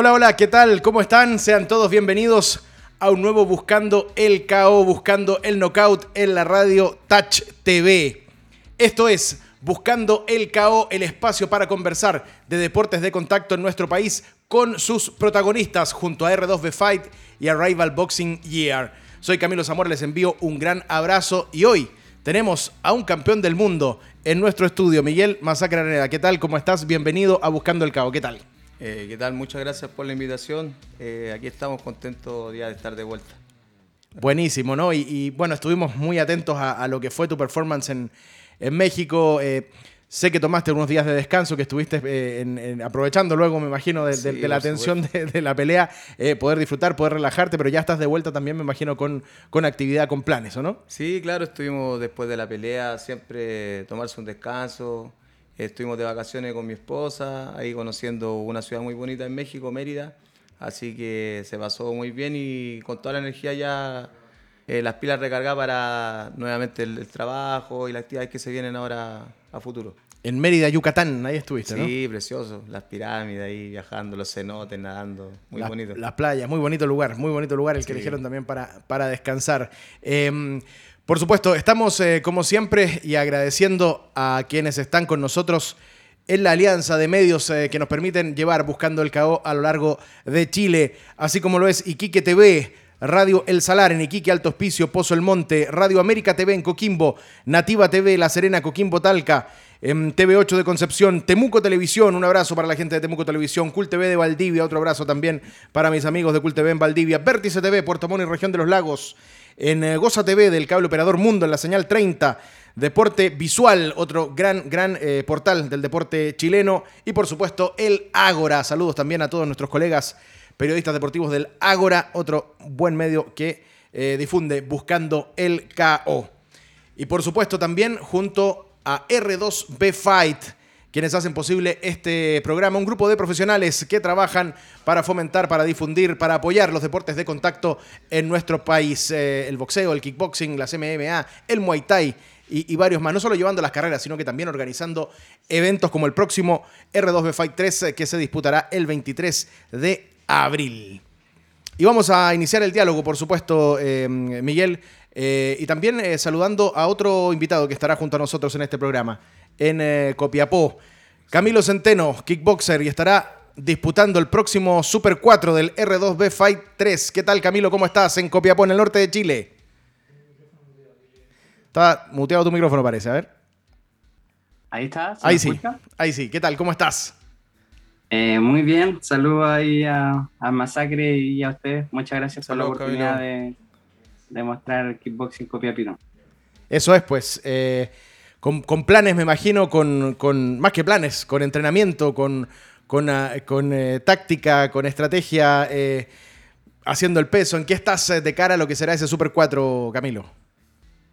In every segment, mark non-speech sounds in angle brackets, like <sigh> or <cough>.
Hola, hola, ¿qué tal? ¿Cómo están? Sean todos bienvenidos a un nuevo Buscando el KO, Buscando el Knockout en la radio Touch TV. Esto es Buscando el KO, el espacio para conversar de deportes de contacto en nuestro país con sus protagonistas junto a R2B Fight y a Rival Boxing Year. Soy Camilo Zamora, les envío un gran abrazo y hoy tenemos a un campeón del mundo en nuestro estudio, Miguel Masacre Araneda. ¿Qué tal? ¿Cómo estás? Bienvenido a Buscando el KO. ¿Qué tal? Eh, ¿Qué tal? Muchas gracias por la invitación. Eh, aquí estamos contentos ya de estar de vuelta. Buenísimo, ¿no? Y, bueno, estuvimos muy atentos a, lo que fue tu performance en, México. Eh, sé que tomaste unos días de descanso, que estuviste aprovechando luego, me imagino, de, la atención de, la pelea, poder disfrutar, poder relajarte, pero ya estás de vuelta también, me imagino, con, con actividad, con planes, ¿o no? Sí, claro, estuvimos después de la pelea, siempre tomarse un descanso, Estuvimos de vacaciones con mi esposa, ahí conociendo una ciudad muy bonita en México, Mérida. Así que se pasó muy bien y con toda la energía ya eh, las pilas recargadas para nuevamente el, trabajo y las actividades que se vienen ahora a futuro. En Mérida, Yucatán, ahí estuviste, ¿no? Sí, precioso. Las pirámides ahí viajando, los cenotes, nadando. Muy bonito. Las playas, muy bonito lugar, muy bonito lugar el que eligieron también para, para descansar. Em, por supuesto, estamos eh, como siempre y agradeciendo a quienes están con nosotros en la alianza de medios eh, que nos permiten llevar buscando el KO a lo largo de Chile, así como lo es Iquique TV, Radio El Salar en Iquique, Alto Hospicio, Pozo El Monte, Radio América TV en Coquimbo, Nativa TV, La Serena, Coquimbo, Talca, en TV8 de Concepción, Temuco Televisión, un abrazo para la gente de Temuco Televisión, Cult TV de Valdivia, otro abrazo también para mis amigos de Cult TV en Valdivia, Vértice TV, Puerto Montt y Región de los Lagos, en eh, Goza TV del cable operador Mundo, en la señal 30. Deporte Visual, otro gran, gran eh, portal del deporte chileno. Y por supuesto, el Ágora. Saludos también a todos nuestros colegas periodistas deportivos del Ágora, otro buen medio que eh, difunde buscando el KO. Y por supuesto también junto a R2B Fight quienes hacen posible este programa. Un grupo de profesionales que trabajan para fomentar, para difundir, para apoyar los deportes de contacto en nuestro país. Eh, el boxeo, el kickboxing, las MMA, el muay thai. Y, varios más, no solo llevando las carreras, sino que también organizando eventos como el próximo R2B Fight 3 eh, que se disputará el 23 de abril. Y vamos a iniciar el diálogo, por supuesto, eh, Miguel, y también saludando a otro invitado que estará junto a nosotros en este programa en eh, Copiapó. Camilo Centeno, kickboxer, y estará disputando el próximo Super 4 del R2B Fight 3. ¿Qué tal, Camilo? ¿Cómo estás en Copiapó, en el norte de Chile? Está muteado tu micrófono, parece. A ver. Ahí está. Ahí sí. Ahí sí. ¿Qué tal? ¿Cómo estás? Eh, muy bien. Saludos ahí a, Masacre y a ustedes. Muchas gracias por la oportunidad de, de, mostrar kickboxing Copiapino. Eso es, pues. Eh, con, planes, me imagino, con, más que planes, con entrenamiento, con, con, ah, eh, táctica, con estrategia, eh, haciendo el peso. ¿En qué estás eh, de cara a lo que será ese Super 4, Camilo?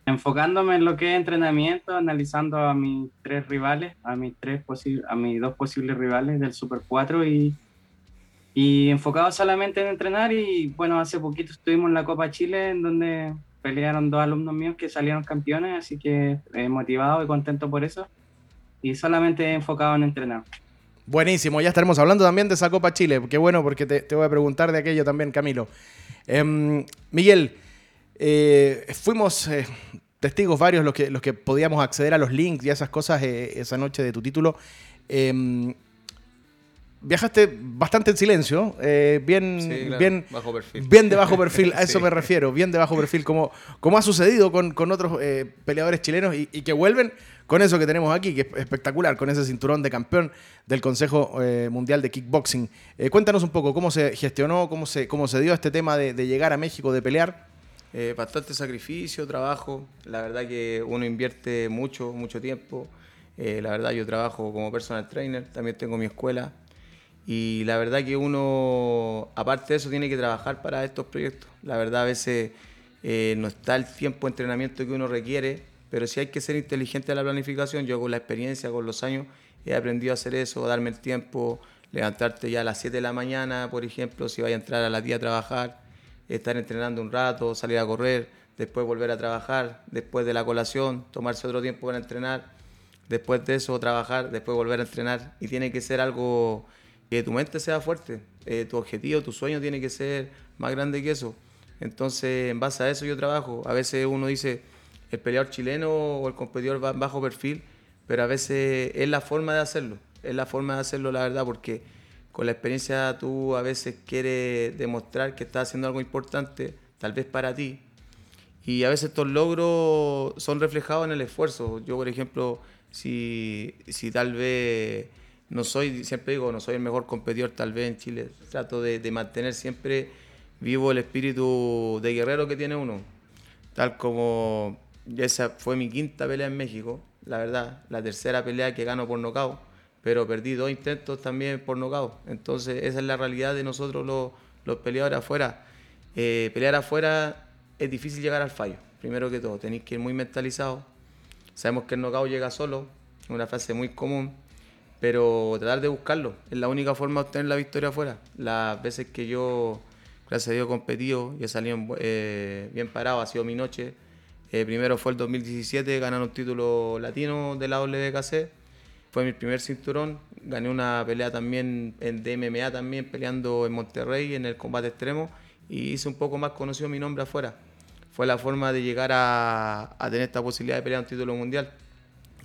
Enfocándome en lo que es entrenamiento, analizando a mis tres rivales, a mis, tres a mis dos posibles rivales del Super 4 y, y enfocado solamente en entrenar. Y bueno, hace poquito estuvimos en la Copa Chile, en donde pelearon dos alumnos míos que salieron campeones, así que eh, motivado y contento por eso. Y solamente enfocado en entrenar. Buenísimo, ya estaremos hablando también de esa Copa Chile. Qué bueno, porque te, voy a preguntar de aquello también, Camilo. Em, Miguel, eh, fuimos eh, testigos varios los que, los que podíamos acceder a los links y a esas cosas esa noche de tu título. Viajaste bastante en silencio, eh, bien, bien, bajo perfil. bien de bajo perfil, a <laughs> eso me refiero, bien de bajo perfil, como, como ha sucedido con, otros eh, peleadores chilenos y, que vuelven con eso que tenemos aquí, que es espectacular, con ese cinturón de campeón del Consejo eh, Mundial de Kickboxing. cuéntanos un poco cómo se gestionó, cómo se, cómo se dio este tema de, de llegar a México, de pelear. bastante sacrificio, trabajo, la verdad que uno invierte mucho, mucho tiempo. la verdad yo trabajo como personal trainer, también tengo mi escuela, y la verdad que uno, aparte de eso, tiene que trabajar para estos proyectos. La verdad a veces eh, no está el tiempo de entrenamiento que uno requiere, pero sí hay que ser inteligente a la planificación. Yo con la experiencia, con los años, he aprendido a hacer eso, darme el tiempo, levantarte ya a las 7 de la mañana, por ejemplo, si vaya a entrar a la tía a trabajar, estar entrenando un rato, salir a correr, después volver a trabajar, después de la colación, tomarse otro tiempo para entrenar, después de eso trabajar, después volver a entrenar. Y tiene que ser algo que tu mente sea fuerte. Eh, tu objetivo, tu sueño tiene que ser más grande que eso. Entonces, en base a eso yo trabajo. A veces uno dice, el peleador chileno o el competidor va bajo perfil, pero a veces es la forma de hacerlo. Es la forma de hacerlo, la verdad, porque con la experiencia tú a veces quieres demostrar que estás haciendo algo importante, tal vez para ti. Y a veces estos logros son reflejados en el esfuerzo. Yo, por ejemplo, si, si tal vez no soy, siempre digo, no soy el mejor competidor tal vez en Chile, trato de, de mantener siempre vivo el espíritu de guerrero que tiene uno. Tal como esa fue mi quinta pelea en México, la verdad, la tercera pelea que gano por nocaut, pero perdí dos intentos también por nocaut. Entonces esa es la realidad de nosotros los, los peleadores afuera. Eh, pelear afuera es difícil llegar al fallo, primero que todo, tenéis que ir muy mentalizado. Sabemos que el nocaut llega solo, una frase muy común, pero tratar de buscarlo, es la única forma de obtener la victoria afuera. Las veces que yo gracias a Dios competido y he salido eh, bien parado, ha sido mi noche. Eh, primero fue el 2017, ganar un título latino de la WKC. Fue mi primer cinturón. Gané una pelea también en DMMA, también peleando en Monterrey en el combate extremo. Y hice un poco más conocido mi nombre afuera. Fue la forma de llegar a, a tener esta posibilidad de pelear un título mundial,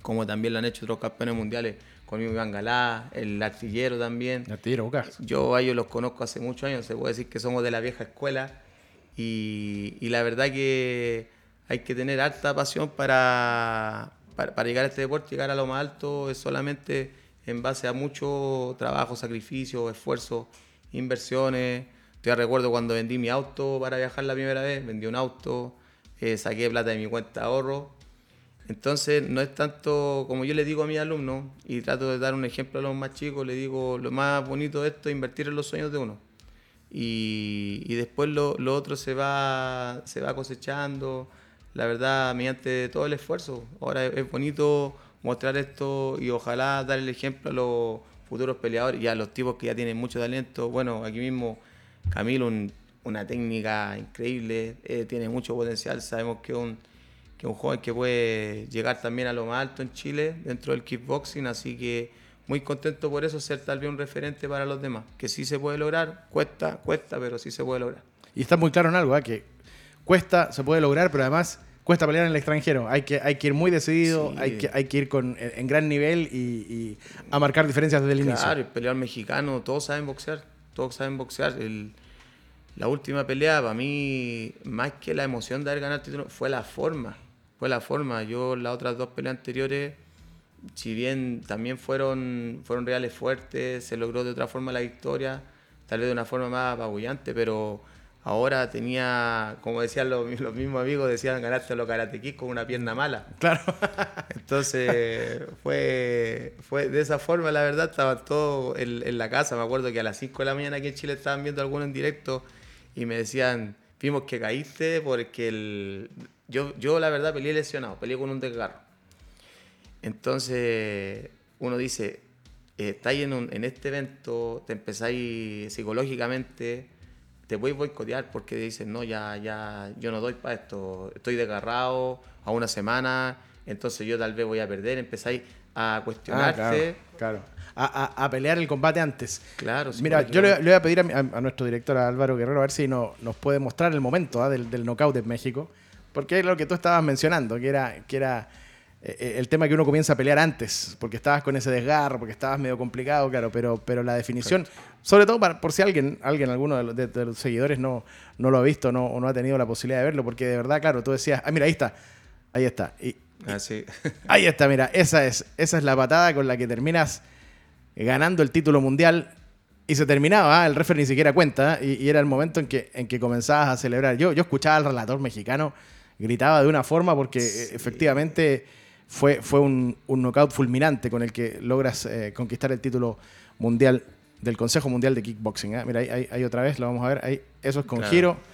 como también lo han hecho otros campeones mundiales conmigo Iván Galá, el artillero también. Artillero, Yo a ellos los conozco hace muchos años, se puede decir que somos de la vieja escuela y, y la verdad que hay que tener alta pasión para, para, llegar a este deporte, llegar a lo más alto, es solamente en base a mucho trabajo, sacrificio, esfuerzo, inversiones. Yo recuerdo cuando vendí mi auto para viajar la primera vez, vendí un auto, eh, saqué plata de mi cuenta de ahorro entonces, no es tanto como yo le digo a mis alumnos, y trato de dar un ejemplo a los más chicos, le digo, lo más bonito de esto es invertir en los sueños de uno. Y, y después lo, lo, otro se va, se va cosechando, la verdad, mediante todo el esfuerzo. Ahora es, bonito mostrar esto y ojalá dar el ejemplo a los futuros peleadores y a los tipos que ya tienen mucho talento. Bueno, aquí mismo Camilo, una técnica increíble, eh, tiene mucho potencial, sabemos que es un que un joven que puede llegar también a lo más alto en Chile dentro del kickboxing, así que muy contento por eso, ser tal vez un referente para los demás, que sí se puede lograr, cuesta, cuesta, pero sí se puede lograr. Y está muy claro en algo, ¿eh? que cuesta, se puede lograr, pero además cuesta pelear en el extranjero. Hay que, hay que ir muy decidido, hay, que, hay que ir con, en gran nivel y, a marcar diferencias desde el inicio. Claro, el peleador mexicano, todos saben boxear, todos saben boxear. la última pelea, para mí, más que la emoción de haber ganado el título, fue la forma fue la forma. Yo las otras dos peleas anteriores, si bien también fueron, fueron reales fuertes, se logró de otra forma la victoria, tal vez de una forma más apabullante, pero ahora tenía, como decían los, <laughs> mismos amigos, decían ganaste a los karatequis con una pierna mala. Claro. <laughs> Entonces fue, fue de esa forma, la verdad, estaban todos en, en, la casa. Me acuerdo que a las 5 de la mañana aquí en Chile estaban viendo algunos en directo y me decían, vimos que caíste porque el, yo, yo la verdad peleé lesionado, peleé con un desgarro. Entonces uno dice, eh, estáis en, en este evento, te empezáis psicológicamente, te voy a boicotear porque dicen, no, ya, ya, yo no doy para esto, estoy desgarrado a una semana, entonces yo tal vez voy a perder, empezáis a cuestionarte. Ah, claro, A, pelear el combate antes. Claro, Mira, yo le, voy a pedir a, nuestro director Álvaro Guerrero a ver si no, nos puede mostrar el momento ¿ah? del, del knockout en México. Porque es lo que tú estabas mencionando, que era, que era eh, eh, el tema que uno comienza a pelear antes, porque estabas con ese desgarro, porque estabas medio complicado, claro, pero, pero la definición, sobre todo para, por si alguien, alguien alguno de los, seguidores no, no lo ha visto no, o no ha tenido la posibilidad de verlo, porque de verdad, claro, tú decías, ah, mira, ahí está, ahí está. Y, ah, sí. <laughs> ahí está, mira, esa es, esa es la patada con la que terminas ganando el título mundial y se terminaba, el referee ni siquiera cuenta, y, era el momento en que, en que comenzabas a celebrar. Yo, yo escuchaba al relator mexicano gritaba de una forma porque eh, efectivamente fue, fue un, un, knockout fulminante con el que logras eh, conquistar el título mundial del Consejo Mundial de Kickboxing. ¿eh? Mira, ahí, ahí, otra vez, lo vamos a ver. Ahí, eso es con giro. <laughs>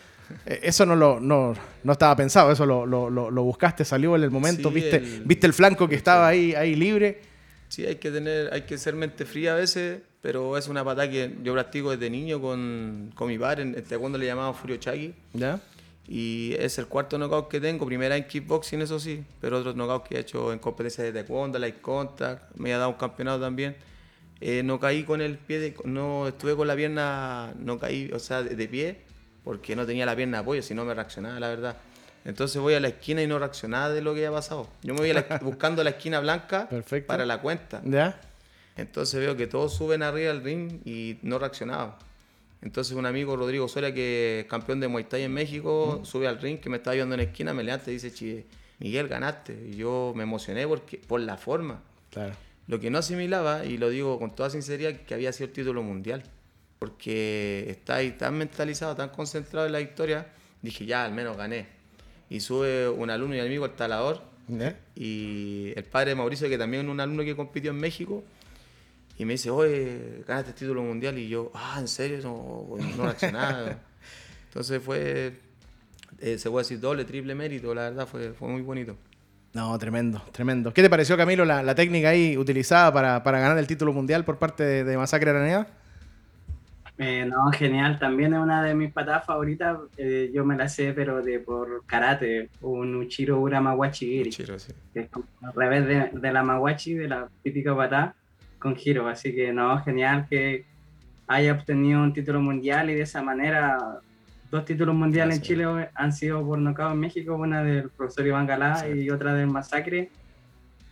Eso no, lo, no, no, estaba pensado, eso lo, lo, lo, buscaste, salió en el momento, viste, el, viste el flanco que estaba ahí, ahí libre. Sí, hay que tener, hay que ser mente fría a veces, pero es una patada que yo practico desde niño con, con mi padre, en el taekwondo le llamamos Furio Chagi. ¿Ya? Y es el cuarto knockout que tengo, primera en kickboxing, eso sí, pero otros knockouts que he hecho en competencias de taekwondo, light contact, me ha dado un campeonato también. eh, no caí con el pie, de, no estuve con la pierna, no caí, o sea, de, pie, porque no tenía la pierna de apoyo, si no me reaccionaba, la verdad. Entonces voy a la esquina y no reaccionaba de lo que había pasado. Yo me voy <laughs> buscando la esquina blanca para la cuenta. ¿Ya? Entonces veo que todos suben arriba al ring y no reaccionaba. Entonces un amigo, Rodrigo Soria, que es campeón de Muay Thai en México, sube al ring, que me estaba viendo en la esquina, me levanta y dice, Miguel, ganaste. Y yo me emocioné porque, por la forma. Claro. Lo que no asimilaba, y lo digo con toda sinceridad, que había sido el título mundial. Porque está ahí tan mentalizado, tan concentrado en la victoria, dije, ya, al menos gané. Y sube un alumno y amigo al talador, y el padre de Mauricio, que también es un alumno que compitió en México, y me dice, oye, ganaste el título mundial, y yo, ah, ¿en serio? No, no reaccionaba. <laughs> Entonces fue, eh, se puede decir doble, triple mérito, la verdad, fue, fue muy bonito. No, tremendo, tremendo. ¿Qué te pareció, Camilo, la, técnica ahí utilizada para, ganar el título mundial por parte de, Masacre Araneda? Eh, no, genial. También es una de mis patadas favoritas. Eh, yo me la sé, pero de por karate, un Uchiro Ura Mawachi Uchiro, sí. Que es al revés de, la Mawachi, de la típica patada, con giro. Así que no, genial que haya obtenido un título mundial y de esa manera dos títulos mundiales en Chile han sido por nocaut en México, una del profesor Iván Galá y otra del Masacre.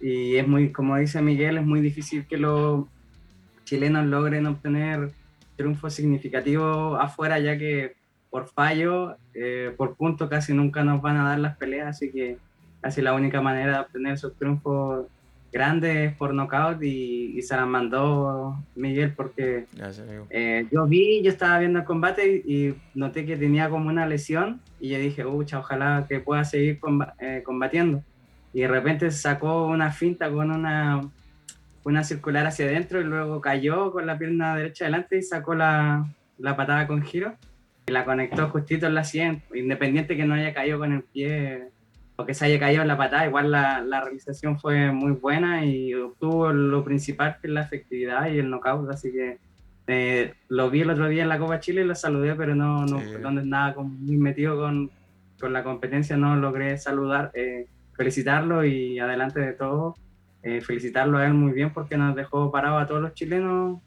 Y es muy, como dice Miguel, es muy difícil que los chilenos logren obtener triunfos significativos afuera, ya que por fallo, eh, por punto, casi nunca nos van a dar las peleas, así que casi la única manera de obtener esos triunfos grandes por knockout y, se las mandó Miguel porque eh, yo vi, yo estaba viendo el combate y, noté que tenía como una lesión y yo dije, ucha, ojalá que pueda seguir eh, combatiendo. Y de repente sacó una finta con una, una circular hacia adentro y luego cayó con la pierna derecha adelante y sacó la, la patada con giro y la conectó justito en la sien, independiente que no haya caído con el pie o que se haya caído en la patada, igual la, la, realización fue muy buena y obtuvo lo principal que es la efectividad y el knockout, así que eh, lo vi el otro día en la Copa Chile y lo saludé, pero no, no donde nada muy metido con, con, la competencia, no logré saludar, eh, felicitarlo y adelante de todo, eh, felicitarlo a él muy bien porque nos dejó parado a todos los chilenos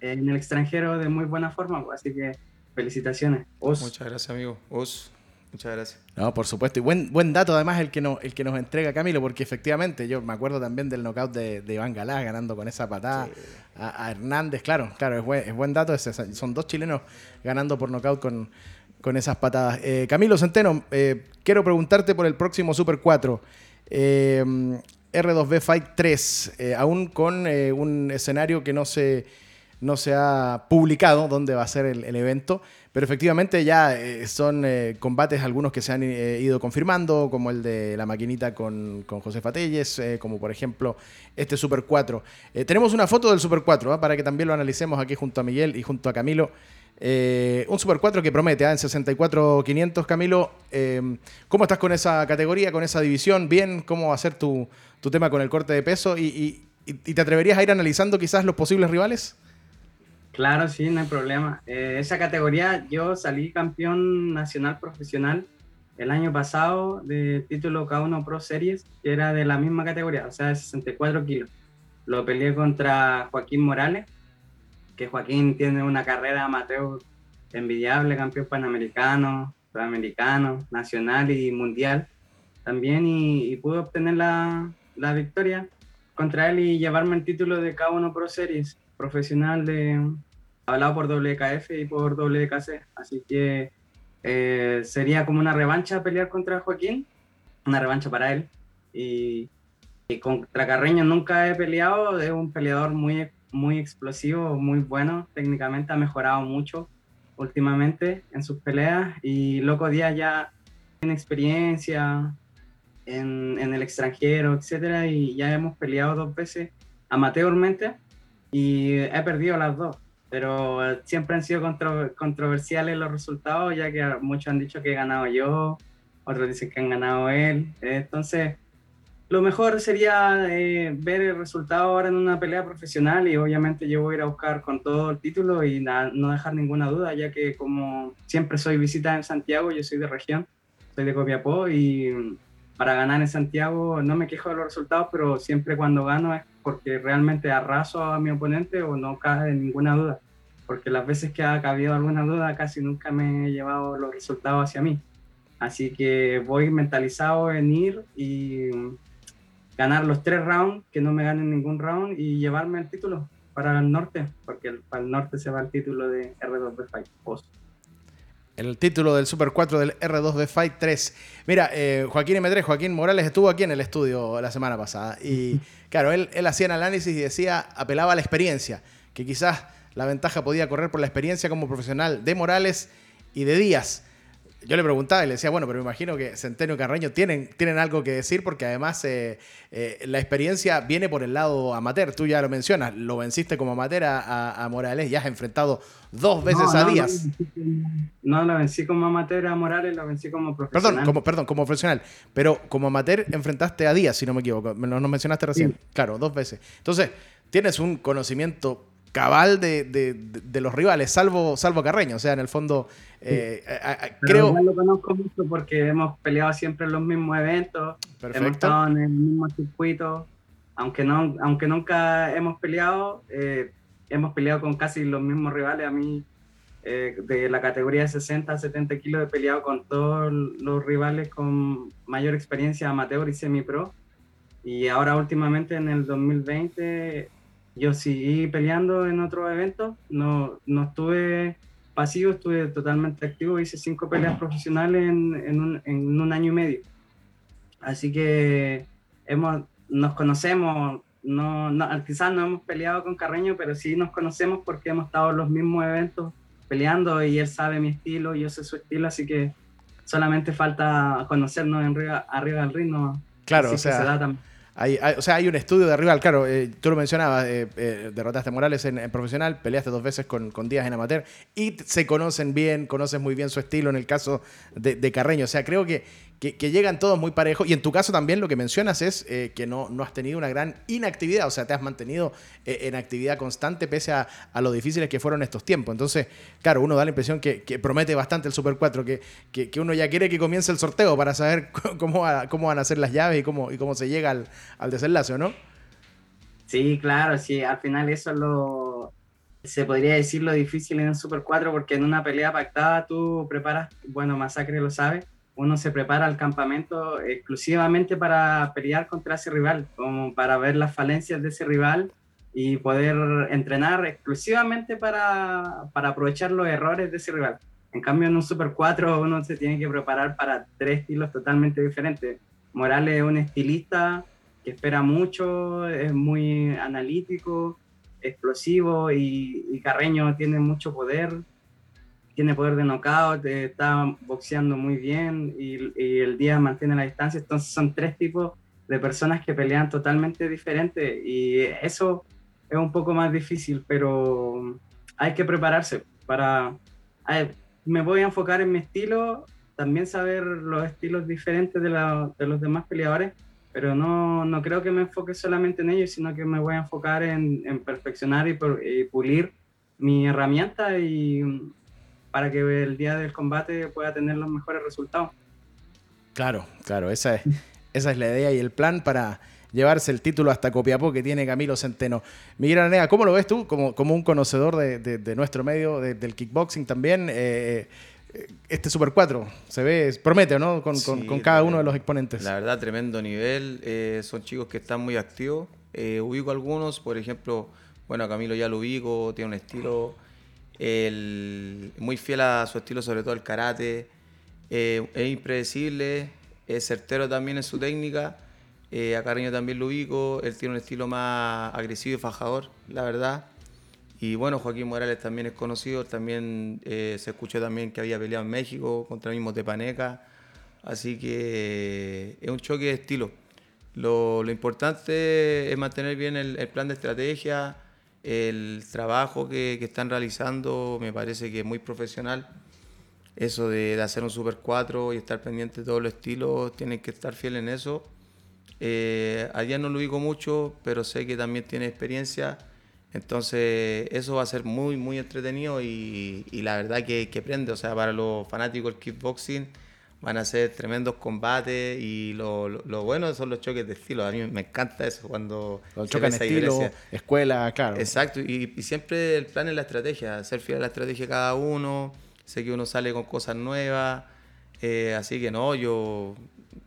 en el extranjero de muy buena forma, pues, así que felicitaciones. Muchas gracias, amigo. Os. Muchas gracias. No, por supuesto. Y buen, buen dato además el que, nos, el que nos entrega Camilo, porque efectivamente yo me acuerdo también del knockout de, de Iván Galás ganando con esa patada a, Hernández. Claro, claro, es buen, es buen dato. son dos chilenos ganando por knockout con, con esas patadas. Eh, Camilo Centeno, eh, quiero preguntarte por el próximo Super 4. Eh, R2B Fight 3, aún con un escenario que no se, no se ha publicado, dónde va a ser el, el evento. Pero efectivamente ya eh, son eh, combates algunos que se han eh, ido confirmando, como el de la maquinita con, con José Fatelles, como por ejemplo este Super 4. tenemos una foto del Super 4 ¿ah? para que también lo analicemos aquí junto a Miguel y junto a Camilo. un Super 4 que promete ¿ah? en 64-500, Camilo. ¿Cómo estás con esa categoría, con esa división? ¿Bien? ¿Cómo va a ser tu, tu tema con el corte de peso? ¿Y, y te atreverías a ir analizando quizás los posibles rivales? Claro, sí, no hay problema. Eh, esa categoría yo salí campeón nacional profesional el año pasado de título K1 Pro Series, que era de la misma categoría, o sea, de 64 kilos. Lo peleé contra Joaquín Morales, que Joaquín tiene una carrera amateur envidiable, campeón panamericano, sudamericano, nacional y mundial también, y, pude obtener la, la victoria contra él y llevarme el título de K1 Pro Series profesional de, hablado por WKF y por WKC, así que eh, sería como una revancha pelear contra Joaquín, una revancha para él. Y, contra Carreño nunca he peleado, es un peleador muy, muy explosivo, muy bueno, técnicamente ha mejorado mucho últimamente en sus peleas y Loco Díaz ya tiene experiencia en, en el extranjero, etcétera, y ya hemos peleado dos veces amateurmente y he perdido las dos pero siempre han sido controversiales los resultados, ya que muchos han dicho que he ganado yo, otros dicen que han ganado él. Entonces, lo mejor sería eh, ver el resultado ahora en una pelea profesional y obviamente yo voy a ir a buscar con todo el título y no dejar ninguna duda, ya que como siempre soy visita en Santiago, yo soy de región, soy de Copiapó y para ganar en Santiago no me quejo de los resultados, pero siempre cuando gano es porque realmente arraso a mi oponente o no cae ninguna duda. Porque las veces que ha cabido alguna duda casi nunca me he llevado los resultados hacia mí. Así que voy mentalizado en ir y ganar los tres rounds, que no me ganen ningún round y llevarme el título para el norte, porque para el norte se va el título de R2B Fight el título del Super 4 del R2B Fight 3. Mira, eh, Joaquín M3, Joaquín Morales estuvo aquí en el estudio la semana pasada y <laughs> claro, él, él hacía un análisis y decía, apelaba a la experiencia, que quizás la ventaja podía correr por la experiencia como profesional de Morales y de Díaz yo le preguntaba y le decía, bueno, pero me imagino que Centeno y Carreño tienen, tienen algo que decir porque además eh, eh, la experiencia viene por el lado amateur. Tú ya lo mencionas, lo venciste como amateur a, Morales, ya has enfrentado dos veces a Díaz. No, lo vencí como amateur a Morales, lo vencí como profesional. Perdón, como, perdón, como profesional. Pero como amateur enfrentaste a Díaz, si no me equivoco. Lo mencionaste recién. Claro, dos veces. Entonces, tienes un conocimiento cabal de, de, los rivales, salvo, salvo Carreño. O sea, en el fondo, eh, creo... lo conozco mucho porque hemos peleado siempre en los mismos eventos, hemos estado en el mismo circuito. Aunque, no, aunque nunca hemos peleado, eh, hemos peleado con casi los mismos rivales. A mí, eh, de la categoría de 60 a 70 kilos, he peleado con todos los rivales con mayor experiencia amateur y semi-pro. Y ahora últimamente en el 2020 yo seguí peleando en otros eventos, no, no estuve pasivo, estuve totalmente activo, hice cinco peleas profesionales en, en, un, en un, año y medio. Así que hemos, nos conocemos, no, no, quizás no hemos peleado con Carreño, pero sí nos conocemos porque hemos estado en los mismos eventos peleando y él sabe mi estilo, yo sé su estilo, así que solamente falta conocernos en arriba, arriba del ritmo. Claro, o sea, hay, o sea, hay un estudio de rival, claro, eh, tú lo mencionabas, eh, eh, derrotaste a Morales en, profesional, peleaste dos veces con, con, Díaz en amateur y se conocen bien, conoces muy bien su estilo en el caso de Carreño. O sea, creo que, que, llegan todos muy parejos. Y en tu caso también lo que mencionas es eh, que no, no has tenido una gran inactividad, o sea, te has mantenido eh, en actividad constante pese a, lo difíciles que fueron estos tiempos. Entonces, claro, uno da la impresión que, promete bastante el Super 4, que, que, uno ya quiere que comience el sorteo para saber <laughs> cómo, cómo van a ser las llaves y cómo, y cómo se llega al, al desenlace, ¿no? Sí, claro, sí, al final eso es lo, se podría decir lo difícil en el Super 4 porque en una pelea pactada tú preparas, bueno, Masacre lo sabe, uno se prepara al campamento exclusivamente para pelear contra ese rival, como para ver las falencias de ese rival y poder entrenar exclusivamente para, para aprovechar los errores de ese rival. En cambio, en un Super 4 uno se tiene que preparar para tres estilos totalmente diferentes. Morales es un estilista que espera mucho, es muy analítico, explosivo y, y Carreño tiene mucho poder, tiene poder de knockout, está boxeando muy bien y, el día mantiene la distancia. Entonces son tres tipos de personas que pelean totalmente diferentes y eso es un poco más difícil, pero hay que prepararse para... me voy a enfocar en mi estilo, también saber los estilos diferentes de, de los demás peleadores, pero no, no, creo que me enfoque solamente en ellos, sino que me voy a enfocar en, en perfeccionar y, y pulir mi herramienta y para que el día del combate pueda tener los mejores resultados. Claro, claro, esa es, esa es la idea y el plan para llevarse el título hasta Copiapó que tiene Camilo Centeno. Miguel Aranea, ¿cómo lo ves tú como, como un conocedor de, nuestro medio, del kickboxing también? Eh, eh, este Super 4 se ve, promete, ¿no? Con, cada uno de los exponentes. La verdad, tremendo nivel. Eh, son chicos que están muy activos. ubico algunos, por ejemplo, bueno, Camilo ya lo ubico, tiene un estilo muy fiel a su estilo, sobre todo el karate. Eh, es impredecible, es certero también en su técnica. Eh, a Carreño también lo ubico, él tiene un estilo más agresivo y fajador, la verdad. Y bueno, Joaquín Morales también es conocido, también eh, se escuchó también que había peleado en México contra el mismo Tepaneca. Así que es un choque de estilo. Lo, importante es mantener bien el plan de estrategia, el trabajo que, están realizando me parece que es muy profesional. Eso de, hacer un Super 4 y estar pendiente de todos los estilos, tienen que estar fieles en eso. Eh, allá no lo digo mucho, pero sé que también tiene experiencia. Entonces, eso va a ser muy, muy entretenido y, la verdad que, que, prende. O sea, para los fanáticos del kickboxing van a ser tremendos combates y lo, lo, bueno son los choques de estilo. A mí me encanta eso cuando... Los choques de estilo, escuela, claro. Exacto, y, y, siempre el plan es la estrategia, ser fiel a la estrategia de cada uno. Sé que uno sale con cosas nuevas, eh, así que no, yo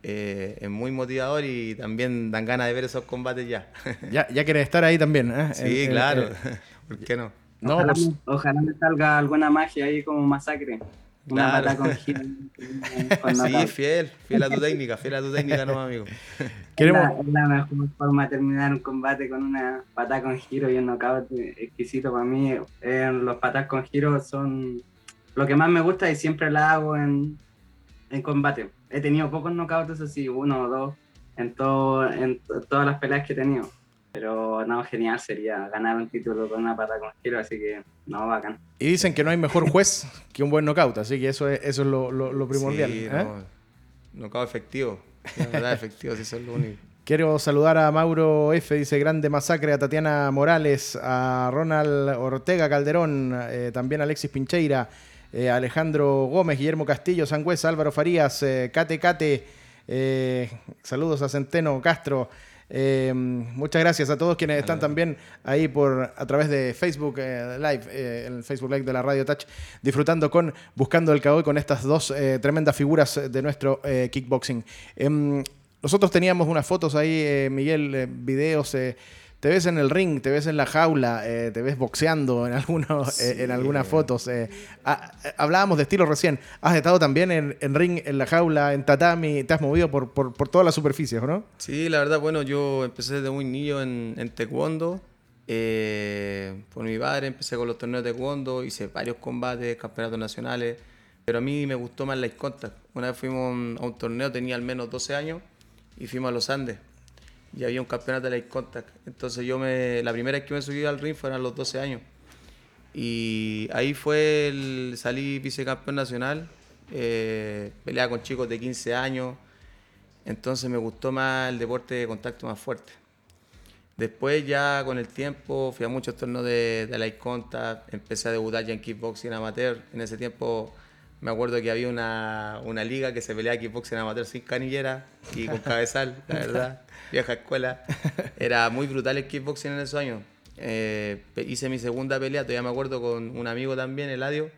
eh, es muy motivador y también dan ganas de ver esos combates ya. <laughs> ya, ya querés estar ahí también, ¿eh? Sí, claro. <laughs> ¿Por qué no? no ojalá, pues... ojalá, me salga alguna magia ahí como masacre. Una pata <laughs> con giro. sí, fiel, fiel a tu técnica, fiel a tu técnica, no, amigo. Queremos... Es, la, mejor forma de terminar un combate con una pata con giro y un knockout exquisito para mí. Eh, los patas con giro son lo que más me gusta y siempre la hago en, en combate. He tenido pocos knockouts así, uno o dos, en, todo, en todas las peleas que he tenido. Pero no, genial sería ganar un título con una pata con giro, así que no, bacán. Y dicen que no hay mejor juez que un buen knockout, así que eso es, eso es lo, lo, primordial. Sí, ¿eh? no, knockout efectivo. La verdad, <laughs> efectivo, sí, eso es lo único. Quiero saludar a Mauro F, dice grande masacre, a Tatiana Morales, a Ronald Ortega Calderón, eh, también a Alexis Pincheira, eh, Alejandro Gómez, Guillermo Castillo, Sangüesa, Álvaro Farías, eh, Cate Cate, eh, saludos a Centeno Castro. Eh, muchas gracias a todos quienes están también ahí por a través de Facebook eh, Live, eh, el Facebook Live de la Radio Touch, disfrutando con Buscando el Cowboy con estas dos tremendas figuras de nuestro kickboxing. Em, nosotros teníamos unas fotos ahí, Miguel, videos te ves en el ring, te ves en la jaula, eh, te ves boxeando en, algunos, eh, en algunas fotos. Eh. Ah, hablábamos de estilo recién. Has estado también en, ring, en la jaula, en tatami, te has movido por, por, por todas las superficies, ¿no? Sí, la verdad, bueno, yo empecé desde muy niño en, en taekwondo. por mi padre empecé con los torneos de taekwondo, hice varios combates, campeonatos nacionales, pero a mí me gustó más la contact. Una vez fuimos a un torneo, tenía al menos 12 años, y fuimos a los Andes y había un campeonato de Light Contact. Entonces yo me, la primera vez que me subí al ring fueron a los 12 años. Y ahí fue, el, salí vicecampeón nacional, eh, peleaba con chicos de 15 años, entonces me gustó más el deporte de contacto más fuerte. Después ya con el tiempo fui a muchos torneos de, de Light Contact, empecé a debutar ya en kickboxing amateur. En ese tiempo me acuerdo que había una, una liga que se peleaba kickboxing amateur sin canillera y con <laughs> cabezal, la verdad vieja escuela. Era muy brutal el kickboxing en esos años. Eh, hice mi segunda pelea, todavía me acuerdo, con un amigo también, Eladio.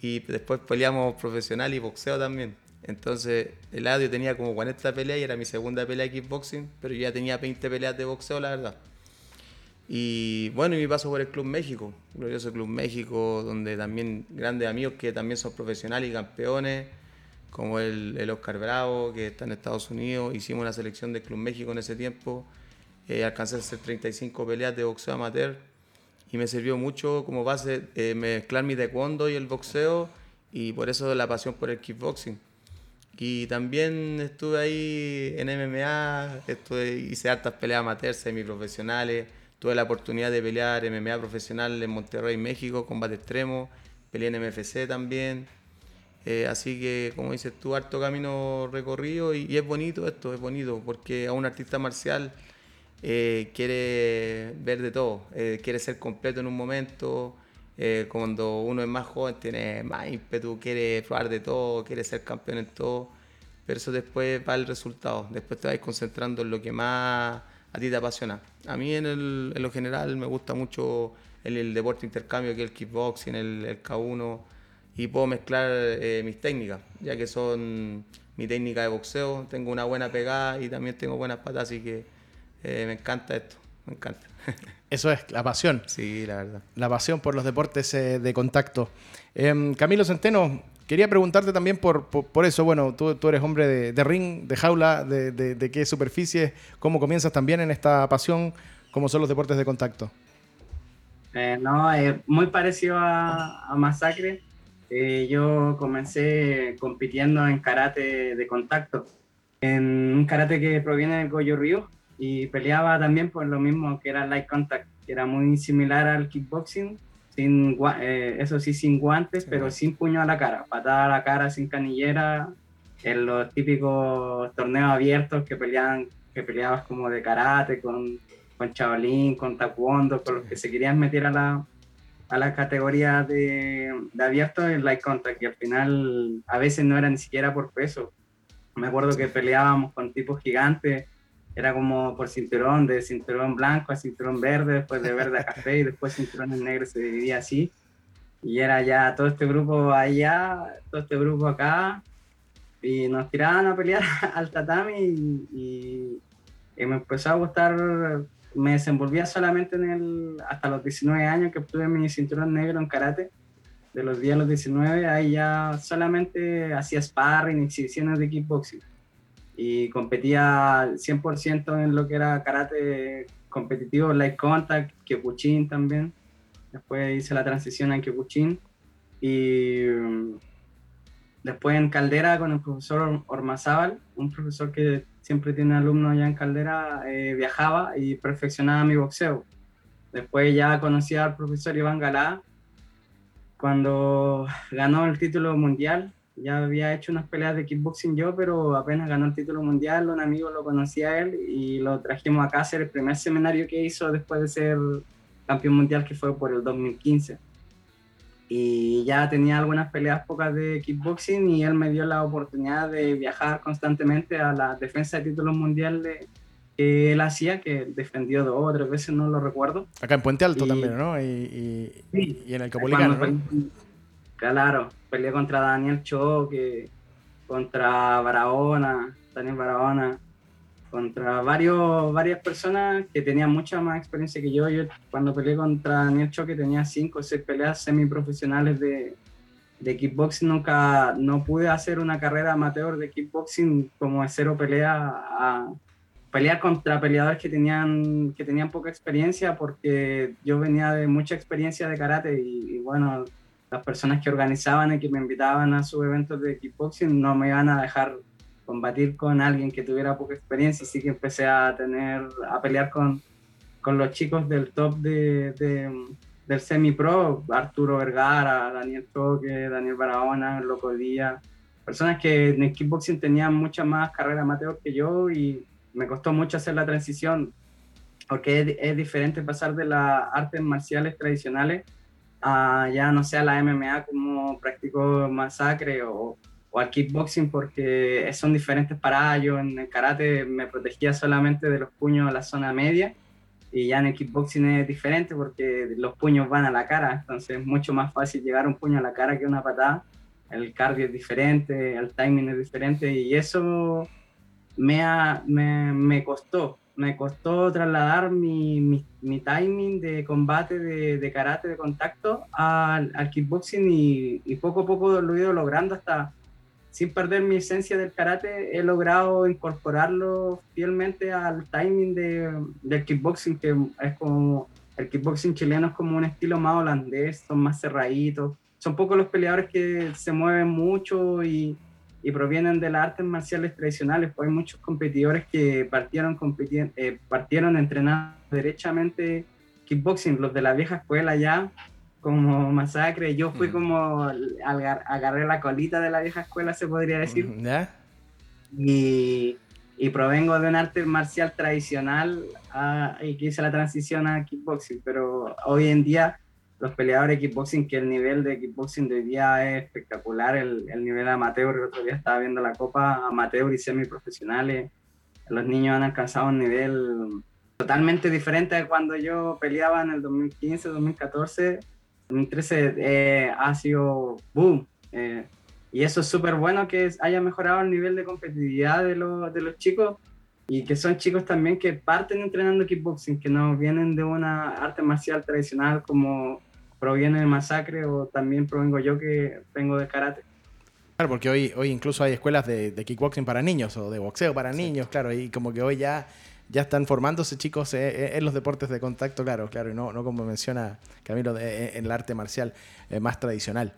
Y después peleamos profesional y boxeo también. Entonces, Eladio tenía como 40 peleas y era mi segunda pelea de kickboxing, pero yo ya tenía 20 peleas de boxeo, la verdad. Y bueno, y mi paso por el Club México, glorioso Club México, donde también grandes amigos que también son profesionales y campeones como el, el, Oscar Bravo, que está en Estados Unidos. Hicimos una selección del Club México en ese tiempo. Eh, alcancé a hacer 35 peleas de boxeo amateur y me sirvió mucho como base eh, mezclar mi taekwondo y el boxeo y por eso la pasión por el kickboxing. Y también estuve ahí en MMA, estuve, hice hartas peleas amateurs, semiprofesionales. Tuve la oportunidad de pelear MMA profesional en Monterrey, México, combate extremo. Peleé en MFC también. Eh, así que, como dices tú, harto camino recorrido y, es bonito esto, es bonito, porque a un artista marcial eh, quiere ver de todo, eh, quiere ser completo en un momento. cuando uno es más joven, tiene más ímpetu, quiere probar de todo, quiere ser campeón en todo, pero eso después va el resultado. Después te vas concentrando en lo que más a ti te apasiona. A mí, en, el, en lo general, me gusta mucho el, deporte intercambio, que es el kickboxing, el, el K1 y puedo mezclar eh, mis técnicas, ya que son mi técnica de boxeo, tengo una buena pegada y también tengo buenas patas, así que eh, me encanta esto, me encanta. <laughs> Eso es, la pasión. Sí, la verdad. La pasión por los deportes eh, de contacto. Em, Camilo Centeno, quería preguntarte también por, por, eso, bueno, tú, tú, eres hombre de, ring, de jaula, de, de, qué superficie, cómo comienzas también en esta pasión, cómo son los deportes de contacto. no, muy parecido a, a Masacre eh, yo comencé compitiendo en karate de contacto, en un karate que proviene del Goyo Ryu y peleaba también por lo mismo que era light contact, que era muy similar al kickboxing, sin, eh, eso sí sin guantes, pero sin puño a la cara, patada a la cara sin canillera, en los típicos torneos abiertos que peleaban, que peleabas como de karate, con, con chavalín, con taekwondo, con los que se querían meter a la, a la categoría de, de abierto en light contact, que al final a veces no era ni siquiera por peso. Me acuerdo que peleábamos con tipos gigantes, era como por cinturón, de cinturón blanco a cinturón verde, después de verde a café y después cinturón en negro se dividía así. Y era ya todo este grupo allá, todo este grupo acá, y nos tiraban a pelear <laughs> al tatami y, y me empezó a gustar me desenvolvía solamente en el, hasta los 19 años que obtuve mi cinturón negro en karate. De los 10 a los 19, ahí ya solamente hacía sparring, exhibiciones de kickboxing. Y competía 100% en lo que era karate competitivo, light contact, kyokushin también. Después hice la transición a kyokushin. Y mm, después en Caldera con el profesor Ormazábal, un profesor que siempre tiene alumnos allá en Caldera, eh, viajaba y perfeccionaba mi boxeo. Después ya conocí al profesor Iván Galá, cuando <laughs> ganó el título mundial, ya había hecho unas peleas de kickboxing yo, pero apenas ganó el título mundial, un amigo lo conocía a él y lo trajimos acá a hacer el primer seminario que hizo después de ser campeón mundial, que fue por el 2015 y ya tenía algunas peleas pocas de kickboxing y él me dio la oportunidad de viajar constantemente a la defensa de títulos mundiales que él hacía, que defendió dos o tres veces, no lo recuerdo. Acá en Puente Alto también, ¿no? Y, y, en el Capolicano, ¿no? Claro, peleé contra Daniel Choque, contra Barahona, Daniel Barahona, contra varios, varias personas que tenían mucha más experiencia que yo. Yo cuando peleé contra Daniel Choque tenía cinco o seis peleas semiprofesionales de, de kickboxing. Nunca no pude hacer una carrera amateur de kickboxing como de cero pelea a pelear contra peleadores que tenían, que tenían poca experiencia porque yo venía de mucha experiencia de karate y, y bueno, las personas que organizaban y que me invitaban a sus eventos de kickboxing no me iban a dejar combatir con alguien que tuviera poca experiencia y sí que empecé a tener, a pelear con, con los chicos del top de, del semi-pro, Arturo Vergara, Daniel Toque, Daniel Barahona, Loco Díaz, personas que en el kickboxing tenían mucha más carrera amateur que yo y me costó mucho hacer la transición porque es diferente pasar de las artes marciales tradicionales a ya no sea la MMA como practico masacre o, o al kickboxing porque son diferentes para ellos. En el karate me protegía solamente de los puños a la zona media y ya en el kickboxing es diferente porque los puños van a la cara, entonces es mucho más fácil llegar un puño a la cara que una patada. El cardio es diferente, el timing es diferente y eso me, me, me costó. Me costó trasladar mi, mi, mi timing de combate de, de, karate, de contacto al, al kickboxing y, y poco a poco lo he ido logrando hasta, sin perder mi esencia del karate, he logrado incorporarlo fielmente al timing de, del kickboxing, que es como, el kickboxing chileno es como un estilo más holandés, son más cerraditos, son pocos los peleadores que se mueven mucho y, y provienen de las artes marciales tradicionales, pues hay muchos competidores que partieron, eh, partieron entrenando derechamente kickboxing, los de la vieja escuela ya, como masacre. Yo fui como, agarré la colita de la vieja escuela, se podría decir. Y, y, provengo de un arte marcial tradicional a, y que hice la transición a kickboxing, pero hoy en día los peleadores de kickboxing, que el nivel de kickboxing de hoy día es espectacular, el, el nivel amateur, el otro día estaba viendo la copa amateur y semiprofesionales, los niños han alcanzado un nivel totalmente diferente de cuando yo peleaba en el 2015, 2014 2013 eh, ha sido boom. Eh, y eso es súper bueno que haya mejorado el nivel de competitividad de, de los chicos y que son chicos también que parten entrenando kickboxing, que no vienen de una arte marcial tradicional como proviene de masacre o también provengo yo que vengo de karate. Claro, porque hoy, hoy incluso hay escuelas de, de kickboxing para niños o de boxeo para niños, claro, y como que hoy ya ya están formándose chicos eh, eh, en los deportes de contacto, claro, claro, y no, no como menciona Camilo eh, en el arte marcial más tradicional.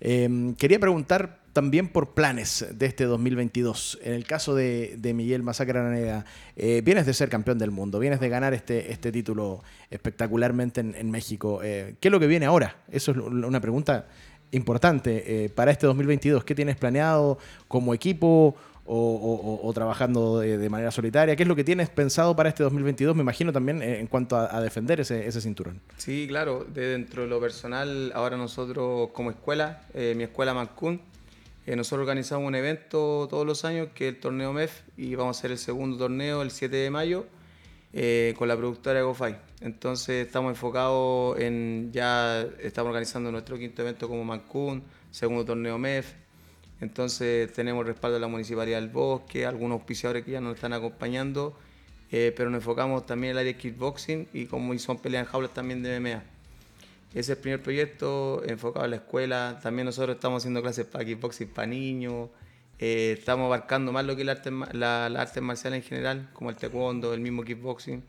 Em, quería preguntar también por planes de este 2022. En el caso de, Miguel Masacre Araneda, vienes de ser campeón del mundo, vienes de ganar este, este título espectacularmente en, México. ¿Qué es lo que viene ahora? Eso es una pregunta importante para este 2022. ¿Qué tienes planeado como equipo o, trabajando de, manera solitaria? ¿Qué es lo que tienes pensado para este 2022? Me imagino también en cuanto a, defender ese, cinturón. Sí, claro, de dentro de lo personal, ahora nosotros como escuela, eh, mi escuela Mancún, eh, nosotros organizamos un evento todos los años que es el torneo MEF y vamos a hacer el segundo torneo el 7 de mayo eh, con la productora GoFi. Entonces estamos enfocados en, ya estamos organizando nuestro quinto evento como Mancún, segundo torneo MEF. Entonces tenemos respaldo de la Municipalidad del Bosque, algunos auspiciadores que ya nos están acompañando, eh, pero nos enfocamos también en el área de kickboxing y como son peleas en jaulas también de MMA. Ese es el primer proyecto enfocado en la escuela. También nosotros estamos haciendo clases para kickboxing para niños. Eh, estamos abarcando más lo que es la arte, artes marciales en general, como el taekwondo, el mismo kickboxing.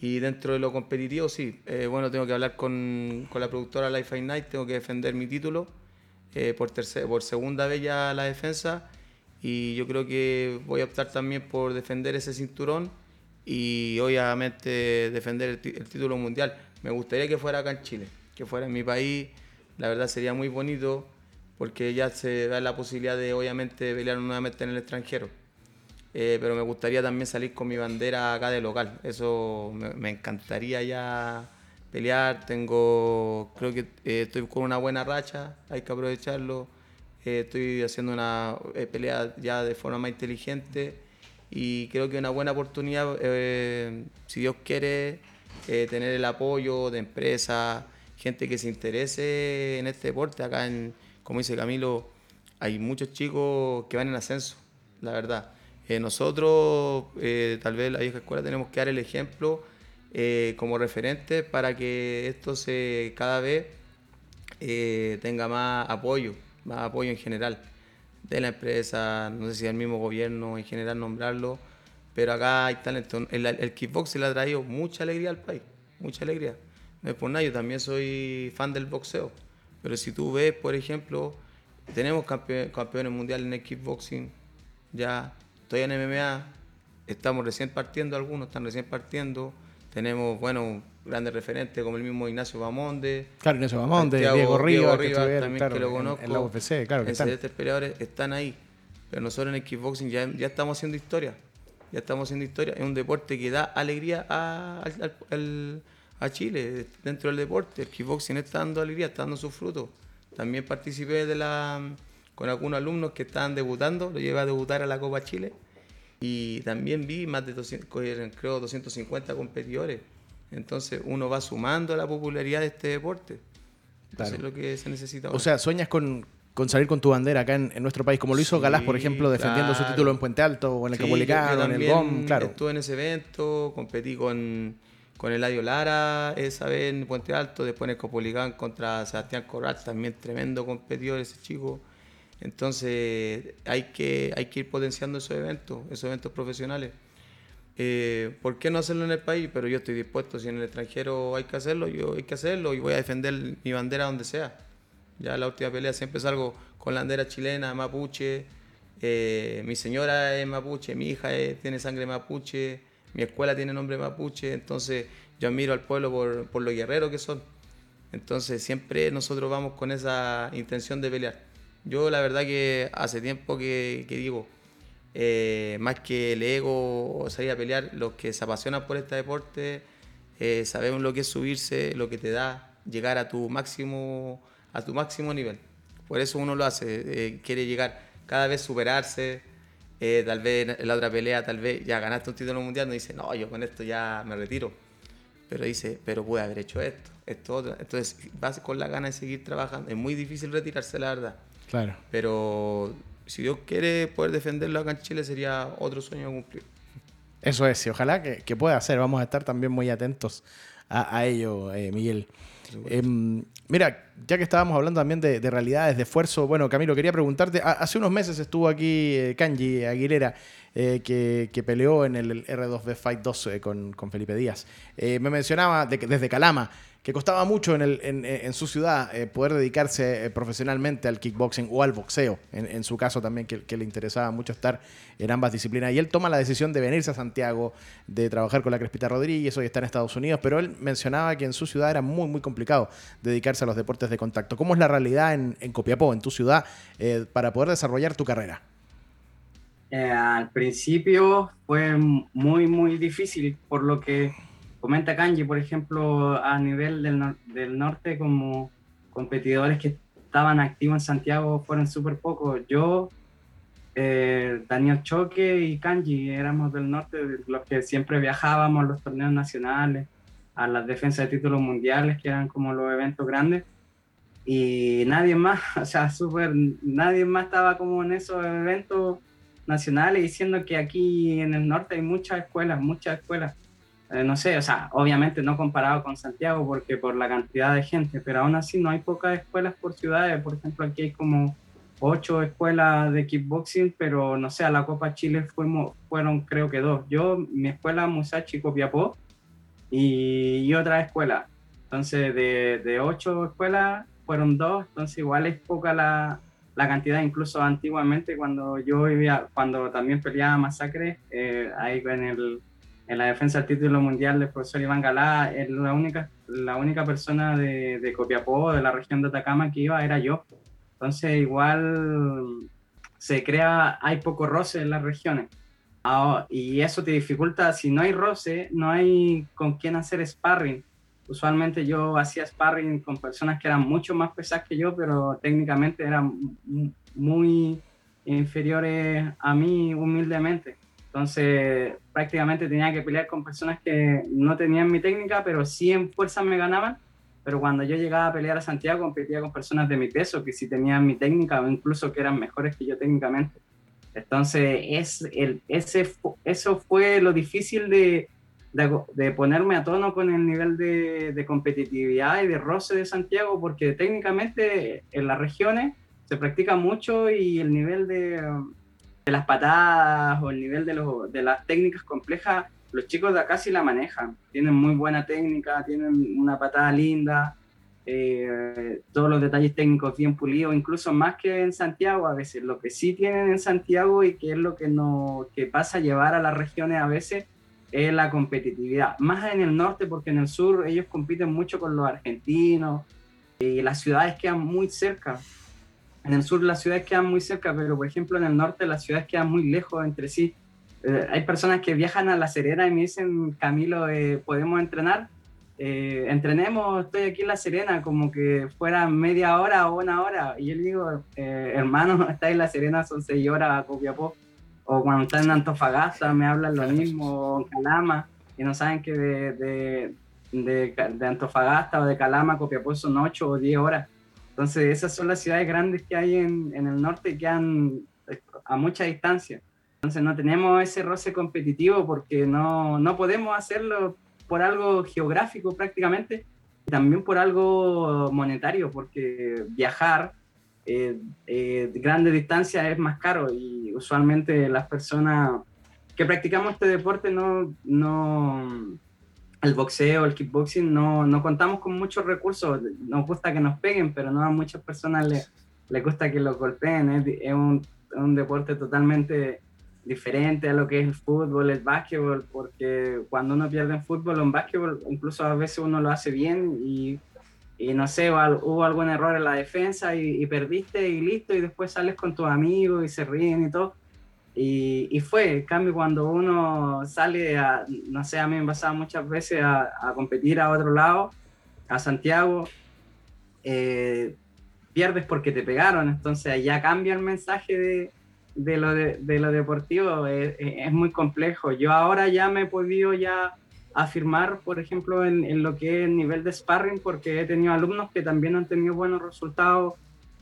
Y dentro de lo competitivo, sí. Eh, bueno, tengo que hablar con, con la productora Life Night, tengo que defender mi título eh, por, por segunda vez ya la defensa. Y yo creo que voy a optar también por defender ese cinturón y obviamente defender el título mundial. Me gustaría que fuera acá en Chile que fuera en mi país, la verdad sería muy bonito porque ya se da la posibilidad de obviamente pelear nuevamente en el extranjero. Eh, pero me gustaría también salir con mi bandera acá de local. Eso me, encantaría ya pelear. Tengo, creo que eh, estoy con una buena racha, hay que aprovecharlo. Eh, estoy haciendo una pelea ya de forma más inteligente y creo que una buena oportunidad, si Dios quiere, tener el apoyo de empresas gente que se interese en este deporte. Acá, en, como dice Camilo, hay muchos chicos que van en ascenso, la verdad. Eh, nosotros, eh, tal vez la vieja escuela, tenemos que dar el ejemplo eh, como referente para que esto se cada vez tenga más apoyo, más apoyo en general de la empresa, no sé si del mismo gobierno en general nombrarlo, pero acá hay talento. El, el kickbox le ha traído mucha alegría al país, mucha alegría no es por nada, yo también soy fan del boxeo. Pero si tú ves, por ejemplo, tenemos campeones mundiales en el kickboxing, ya estoy en MMA, estamos recién partiendo, algunos están recién partiendo. Tenemos, bueno, grandes referentes como el mismo Ignacio Bamonde. Claro, Ignacio Bamonde, Diego Rivas, que también que lo conozco. En, la UFC, claro que están. Estos peleadores están ahí. Pero nosotros en el kickboxing ya, ya estamos haciendo historia. Ya estamos haciendo historia. Es un deporte que da alegría al a Chile dentro del deporte. El kickboxing está dando alegría, está dando sus frutos. También participé de la, con algunos alumnos que estaban debutando, lo llevé a debutar a la Copa Chile. Y también vi más de 200, creo 250 competidores. Entonces uno va sumando a la popularidad de este deporte. Eso es lo que se necesita. O sea, sueñas con, salir con tu bandera acá en, nuestro país, como lo hizo Galás, por ejemplo, defendiendo su título en Puente Alto o en el sí, en el GOM, claro. Estuve en ese evento, competí con con Eladio Lara esa vez en Puente Alto, después en el contra Sebastián Corral, también tremendo competidor ese chico. Entonces hay que, hay que ir potenciando esos eventos, esos eventos profesionales. Eh, ¿Por qué no hacerlo en el país? Pero yo estoy dispuesto, si en el extranjero hay que hacerlo, yo hay que hacerlo y voy a defender mi bandera donde sea. Ya la última pelea siempre salgo con la bandera chilena, mapuche. Eh, mi señora es mapuche, mi hija tiene sangre mapuche mi escuela tiene nombre mapuche, entonces yo admiro al pueblo por, por lo guerreros que son. Entonces siempre nosotros vamos con esa intención de pelear. Yo la verdad que hace tiempo que, digo, eh, más que el ego o salir a pelear, los que se apasionan por este deporte eh, sabemos lo que es subirse, lo que te da llegar a tu máximo, a tu máximo nivel. Por eso uno lo hace, eh, quiere llegar cada vez superarse, eh, tal vez en la otra pelea, tal vez ya ganaste un título mundial, no dice, no, yo con esto ya me retiro. Pero dice, pero pude haber hecho esto, esto, otro. Entonces vas con la gana de seguir trabajando. Es muy difícil retirarse, la verdad. Claro. Pero si Dios quiere poder defenderlo acá en Chile, sería otro sueño cumplir. Eso es, y ojalá que, pueda ser. Vamos a estar también muy atentos a, ello, eh, Miguel. Em, mira, ya que estábamos hablando también de, realidades, de esfuerzo, bueno, Camilo, quería preguntarte, hace unos meses estuvo aquí eh, Kanji Aguilera, eh, que, peleó en el R2B Fight 2 eh, con, Felipe Díaz. me mencionaba de, desde Calama que costaba mucho en, el, en, su ciudad eh, poder dedicarse eh, profesionalmente al kickboxing o al boxeo, en, su caso también, que, le interesaba mucho estar en ambas disciplinas. Y él toma la decisión de venirse a Santiago, de trabajar con la Crespita Rodríguez, hoy está en Estados Unidos, pero él mencionaba que en su ciudad era muy, muy complicado dedicarse a los deportes de contacto. ¿Cómo es la realidad en, Copiapó, en tu ciudad, eh, para poder desarrollar tu carrera? Al principio fue muy, muy difícil, por lo que comenta Kanji, por ejemplo, a nivel del, del norte, como competidores que estaban activos en Santiago fueron súper pocos. Yo, eh, Daniel Choque y Kanji éramos del norte, los que siempre viajábamos a los torneos nacionales, a las defensas de títulos mundiales, que eran como los eventos grandes. Y nadie más, <laughs> o sea, súper, nadie más estaba como en esos eventos nacionales diciendo que aquí en el norte hay muchas escuelas, muchas escuelas. Eh, no sé, o sea, obviamente no comparado con Santiago porque por la cantidad de gente, pero aún así no hay pocas escuelas por ciudades. Por ejemplo, aquí hay como ocho escuelas de kickboxing, pero no sé, a la Copa Chile fuimos, fueron creo que dos. Yo, mi escuela Musachi Copiapó y, y otra escuela. Entonces, de, de ocho escuelas fueron dos, entonces igual es poca la, la cantidad, incluso antiguamente cuando yo vivía, cuando también peleaba masacre, eh, ahí en, el, en la defensa del título mundial del profesor Iván Galá, la única, la única persona de, de Copiapó, de la región de Atacama que iba, era yo. Entonces igual se crea, hay poco roce en las regiones. Ah, y eso te dificulta, si no hay roce, no hay con quién hacer sparring usualmente yo hacía sparring con personas que eran mucho más pesadas que yo, pero técnicamente eran muy inferiores a mí humildemente. Entonces prácticamente tenía que pelear con personas que no tenían mi técnica, pero sí en fuerza me ganaban. Pero cuando yo llegaba a pelear a Santiago, competía con personas de mi peso, que sí tenían mi técnica o incluso que eran mejores que yo técnicamente. Entonces, es el, ese, eso fue lo difícil de, de, ponerme a tono con el nivel de, competitividad y de roce de Santiago, porque técnicamente en las regiones se practica mucho y el nivel de, las patadas o el nivel de, de las técnicas complejas, los chicos de acá sí la manejan, tienen muy buena técnica, tienen una patada linda, eh, todos los detalles técnicos bien pulidos, incluso más que en Santiago a veces. Lo que sí tienen en Santiago y que es lo que, no, que pasa a llevar a las regiones a veces es la competitividad. Más en el norte, porque en el sur ellos compiten mucho con los argentinos y las ciudades quedan muy cerca. En el sur las ciudades quedan muy cerca, pero por ejemplo en el norte las ciudades quedan muy lejos entre sí. Eh, hay personas que viajan a La Serena y me dicen, Camilo, eh, ¿podemos entrenar? Eh, entrenemos, estoy aquí en La Serena, como que fuera media hora o una hora. Y yo le digo, hermano, <laughs> está en La Serena, son seis horas a Copiapó o cuando están en Antofagasta me hablan lo mismo, o en Calama, y no saben que de, de, de, Antofagasta o de Calama, Copiapó son 8 o 10 horas. Entonces esas son las ciudades grandes que hay en, en el norte que han a mucha distancia. Entonces no tenemos ese roce competitivo porque no, no podemos hacerlo por algo geográfico prácticamente, y también por algo monetario, porque viajar eh, eh, grande distancia es más caro y usualmente las personas que practicamos este deporte no, no el boxeo, el kickboxing, no, no contamos con muchos recursos. Nos gusta que nos peguen, pero no a muchas personas les le gusta que los golpeen. Es, un, un, deporte totalmente diferente a lo que es el fútbol, el básquetbol, porque cuando uno pierde en fútbol o en básquetbol, incluso a veces uno lo hace bien y y no sé, hubo algún error en la defensa y, perdiste y listo, y después sales con tus amigos y se ríen y todo. Y, y, fue, en cambio, cuando uno sale a, no sé, a mí me pasaba muchas veces a, a competir a otro lado, a Santiago, eh, pierdes porque te pegaron, entonces ya cambia el mensaje de, de lo, de, de, lo deportivo, es, es muy complejo. Yo ahora ya me he podido ya afirmar, por ejemplo, en, en, lo que es el nivel de sparring, porque he tenido alumnos que también han tenido buenos resultados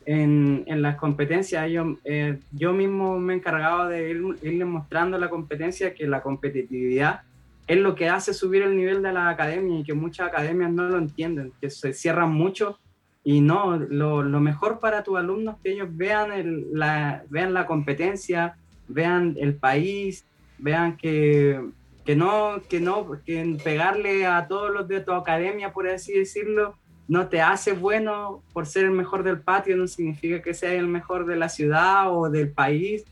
en, en las competencias. Yo, eh, yo mismo me he encargado de ir, irles mostrando la competencia, que la competitividad es lo que hace subir el nivel de la academia y que muchas academias no lo entienden, que se cierran mucho. Y no, lo, lo mejor para tus alumnos es que ellos vean, el, la, vean la competencia, vean el país, vean que que no, que no, que pegarle a todos los de tu academia, por así decirlo, no te hace bueno por ser el mejor del patio, no significa que sea el mejor de la ciudad o del país,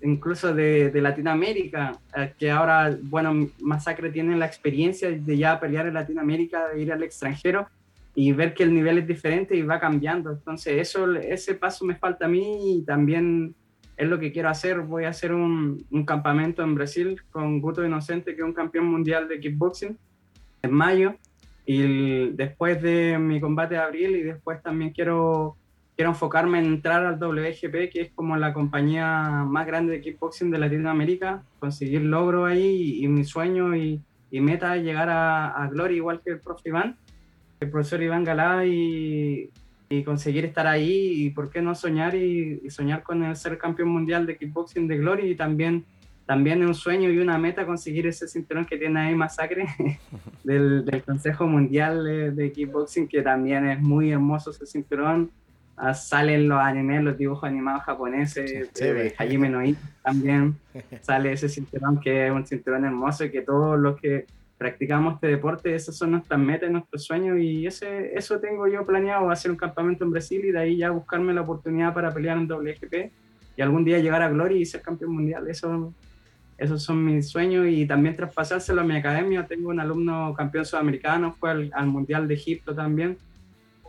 incluso de, de Latinoamérica, eh, que ahora, bueno, Masacre tiene la experiencia de ya pelear en Latinoamérica, de ir al extranjero y ver que el nivel es diferente y va cambiando. Entonces, eso, ese paso me falta a mí y también es lo que quiero hacer. Voy a hacer un, un campamento en Brasil con Guto Inocente, que es un campeón mundial de kickboxing, en mayo. Y después de mi combate de abril, y después también quiero, quiero enfocarme en entrar al WGP, que es como la compañía más grande de kickboxing de Latinoamérica, conseguir logro ahí y, mi sueño y, meta es llegar a, a Gloria, igual que el profe Iván, el profesor Iván Galá, y, y conseguir estar ahí y por qué no soñar y, soñar con el ser campeón mundial de kickboxing de Glory y también también es un sueño y una meta conseguir ese cinturón que tiene ahí Masacre <laughs> del, del, Consejo Mundial de, Kickboxing, que también es muy hermoso ese cinturón. Ah, salen los animes, los dibujos animados japoneses de, Hajime no también <laughs> sale ese cinturón que es un cinturón hermoso y que todos los que practicamos este deporte, esas son nuestras metas, nuestros sueños y ese, eso tengo yo planeado, hacer un campamento en Brasil y de ahí ya buscarme la oportunidad para pelear en WGP y algún día llegar a Gloria y ser campeón mundial. Eso, esos son mis sueños y también traspasárselo a mi academia. Tengo un alumno campeón sudamericano, fue al, Mundial de Egipto también.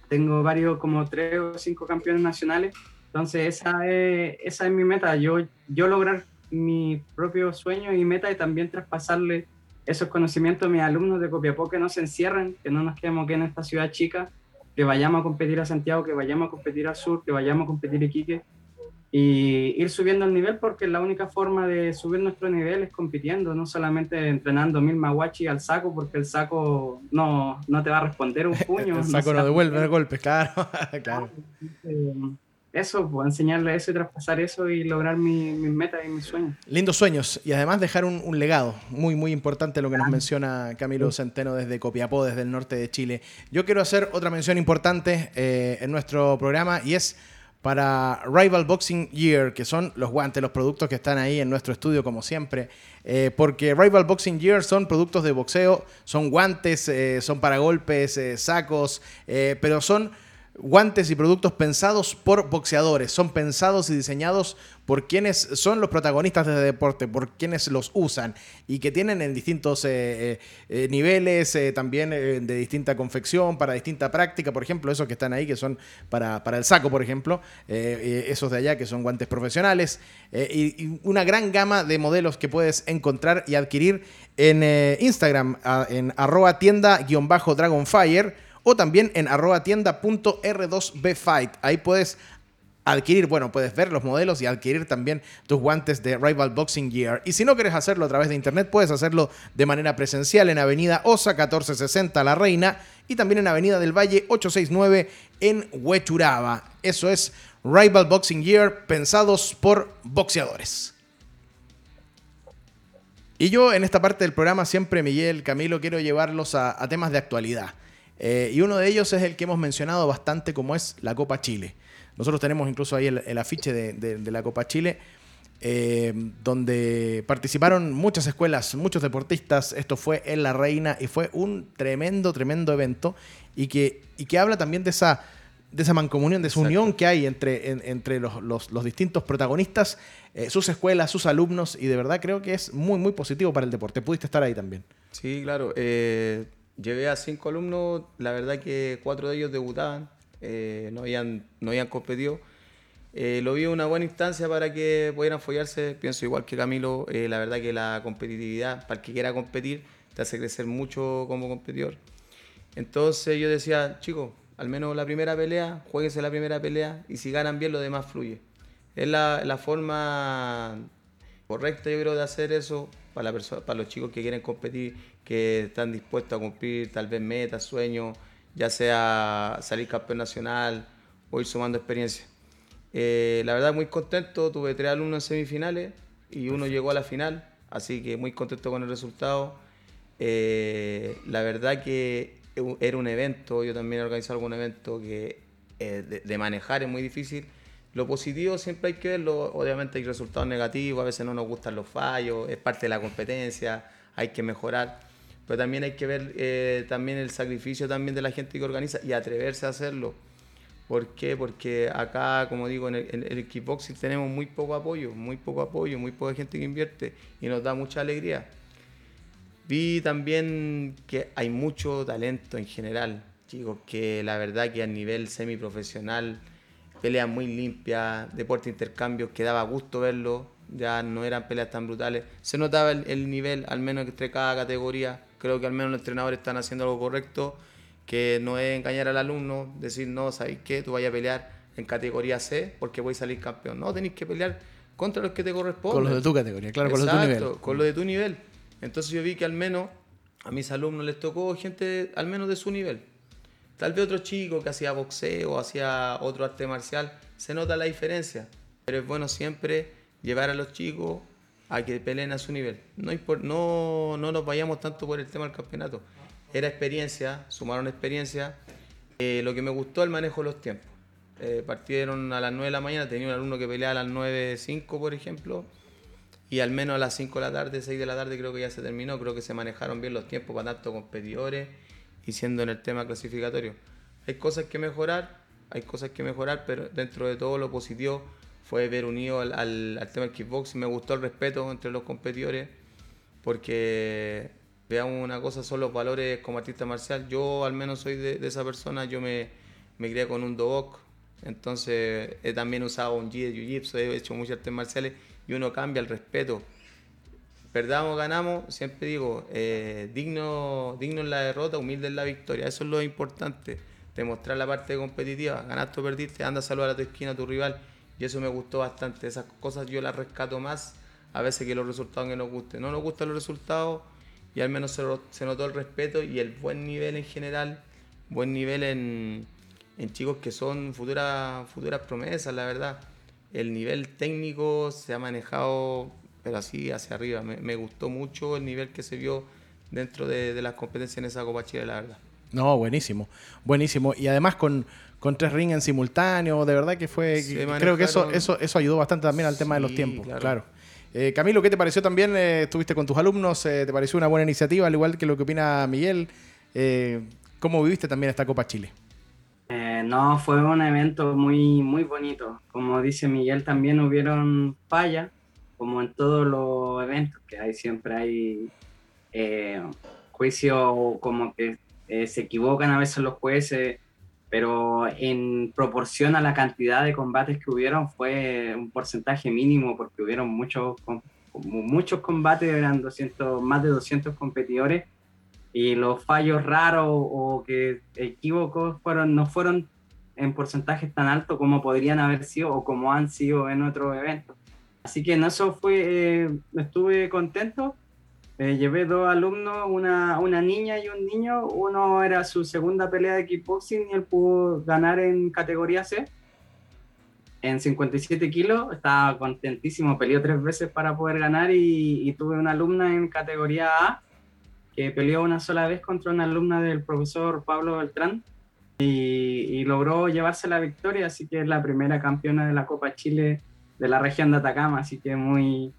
Tengo varios, como tres o cinco campeones nacionales. Entonces esa es, mi meta, yo, lograr mi propio sueño y meta y también traspasarle esos conocimientos mis alumnos de Copiapó que no se encierren, que no nos quedemos aquí en esta ciudad chica, que vayamos a competir a Santiago, que vayamos a competir al sur, que vayamos a competir a Iquique y ir subiendo el nivel porque la única forma de subir nuestro nivel es compitiendo, no solamente entrenando mil maguachi al saco porque el saco no, no te va a responder un <laughs> puño. el saco no, devuelve golpes, <laughs> claro. claro. Eh, eso, pues, enseñarle eso y traspasar eso y lograr mis metas y mis sueños. Lindos sueños y además dejar un, legado muy, muy importante lo que nos menciona Camilo Centeno desde Copiapó, desde el norte de Chile. Yo quiero hacer otra mención importante eh, en nuestro programa y es para Rival Boxing Year, que son los guantes, los productos que están ahí en nuestro estudio como siempre, eh, porque Rival Boxing Year son productos de boxeo, son guantes, eh, son para golpes, sacos, pero son guantes y productos pensados por boxeadores, son pensados y diseñados por quienes son los protagonistas de deporte, por quienes los usan y que tienen en distintos eh, eh, eh, niveles, también de distinta confección, para distinta práctica, por ejemplo, esos que están ahí, que son para, para el saco, por ejemplo, esos de allá que son guantes profesionales, y, una gran gama de modelos que puedes encontrar y adquirir en Instagram, en arroba tienda-dragonfire o también en arroba tienda.r2bfight. Ahí puedes adquirir, bueno, puedes ver los modelos y adquirir también tus guantes de Rival Boxing Gear. Y si no quieres hacerlo a través de internet, puedes hacerlo de manera presencial en Avenida Osa 1460 La Reina y también en Avenida del Valle 869 en Huechuraba. Eso es Rival Boxing Gear pensados por boxeadores. Y yo en esta parte del programa siempre, Miguel, Camilo, quiero llevarlos a temas de actualidad. Eh, y uno de ellos es el que hemos mencionado bastante, como es la Copa Chile. Nosotros tenemos incluso ahí el, afiche de, la Copa Chile, eh, donde participaron muchas escuelas, muchos deportistas. Esto fue en La Reina y fue un tremendo, tremendo evento y que, y que habla también de esa, de esa mancomunión, de esa unión que hay entre, entre los, distintos protagonistas, eh, sus escuelas, sus alumnos, y de verdad creo que es muy, muy positivo para el deporte. Pudiste estar ahí también. Sí, claro. Llevé a cinco alumnos, la verdad que cuatro de ellos debutaban, eh, no, habían, no habían competido. Eh, lo vi una buena instancia para que pudieran follarse. Pienso igual que Camilo, eh, la verdad que la competitividad, para el que quiera competir, te hace crecer mucho como competidor. Entonces yo decía, chicos, al menos la primera pelea, jueguense la primera pelea y si ganan bien lo demás fluye. Es la, la forma correcta yo creo de hacer eso para, la para los chicos que quieren competir que están dispuestos a cumplir tal vez metas, sueños, ya sea salir campeón nacional o ir sumando experiencia. Eh, la verdad muy contento, tuve tres alumnos en semifinales y uno llegó a la final, así que muy contento con el resultado. Eh, la verdad que era un evento, yo también he organizado algún evento que eh, de, manejar es muy difícil. Lo positivo siempre hay que verlo, obviamente hay resultados negativos, a veces no nos gustan los fallos, es parte de la competencia, hay que mejorar pero también hay que ver eh, también el sacrificio también de la gente que organiza y atreverse a hacerlo. ¿Por qué? Porque acá, como digo, en el, en kickboxing tenemos muy poco apoyo, muy poco apoyo, muy poca gente que invierte y nos da mucha alegría. Vi también que hay mucho talento en general, chicos, que la verdad que a nivel semiprofesional peleas muy limpias, deporte intercambios que daba gusto verlo, ya no eran peleas tan brutales. Se notaba el, nivel, al menos entre cada categoría. Creo que al menos los entrenadores están haciendo algo correcto, que no es engañar al alumno, decir, no, ¿sabes qué? Tú vayas a pelear en categoría C porque voy a salir campeón. No, tenéis que pelear contra los que te corresponden. Con los de tu categoría, claro, con los de tu nivel. Con los de tu nivel. Entonces yo vi que al menos a mis alumnos les tocó gente al menos de su nivel. Tal vez otro chico que hacía boxeo, hacía otro arte marcial, se nota la diferencia. Pero es bueno siempre llevar a los chicos a que peleen a su nivel. No, no, no nos vayamos tanto por el tema del campeonato. Era experiencia, sumaron experiencia. Eh, lo que me gustó el manejo de los tiempos. Eh, partieron a las 9 de la mañana, tenía un alumno que peleaba a las 9.05, por ejemplo, y al menos a las 5 de la tarde, 6 de la tarde creo que ya se terminó, creo que se manejaron bien los tiempos para tanto competidores y siendo en el tema clasificatorio. Hay cosas que mejorar, hay cosas que mejorar, pero dentro de todo lo positivo fue ver unido al, al, tema del kickboxing. Me gustó el respeto entre los competidores, porque veamos una cosa, son los valores como artista marcial. Yo al menos soy de, esa persona, yo me, me crié con un dobok, entonces he también usado un G de Jiu-Jitsu, he hecho muchas artes marciales y uno cambia el respeto. Perdamos, ganamos, siempre digo, eh, digno, digno en la derrota, humilde en la victoria. Eso es lo importante, demostrar la parte competitiva. Ganaste o perdiste, anda a saludar a tu esquina, a tu rival. Y eso me gustó bastante. Esas cosas yo las rescato más a veces que los resultados que nos gusten. No nos gustan los resultados y al menos se, notó el respeto y el buen nivel en general, buen nivel en, en chicos que son futuras promesas, la verdad. El nivel técnico se ha manejado, pero así hacia arriba. Me, gustó mucho el nivel que se vio dentro de, las competencias en esa Copa Chile, la verdad. No, buenísimo, buenísimo. Y además con, con tres rings en simultáneo, de verdad que fue... creo que eso, eso, eso ayudó bastante también al tema de los tiempos, claro. Eh, Camilo, ¿qué te pareció también? Eh, estuviste con tus alumnos, eh, ¿te pareció una buena iniciativa, al igual que lo que opina Miguel? ¿Cómo viviste también esta Copa Chile? Eh, no, fue un evento muy, muy bonito. Como dice Miguel, también hubieron fallas, como en todos los eventos, que hay siempre hay eh, juicios como que eh, se equivocan a veces los jueces, pero en proporción a la cantidad de combates que hubieron fue un porcentaje mínimo porque hubieron muchos, muchos combates, eran 200, más de 200 competidores y los fallos raros o que equívocos fueron, no fueron en porcentajes tan altos como podrían haber sido o como han sido en otros eventos. Así que en eso fue, eh, estuve contento. Eh, llevé dos alumnos, una, una niña y un niño. Uno era su segunda pelea de kickboxing y él pudo ganar en categoría C. En 57 kilos, estaba contentísimo, peleó tres veces para poder ganar y, y tuve una alumna en categoría A que peleó una sola vez contra una alumna del profesor Pablo Beltrán y, logró llevarse la victoria, así que es la primera campeona de la Copa Chile de la región de Atacama, así que muy,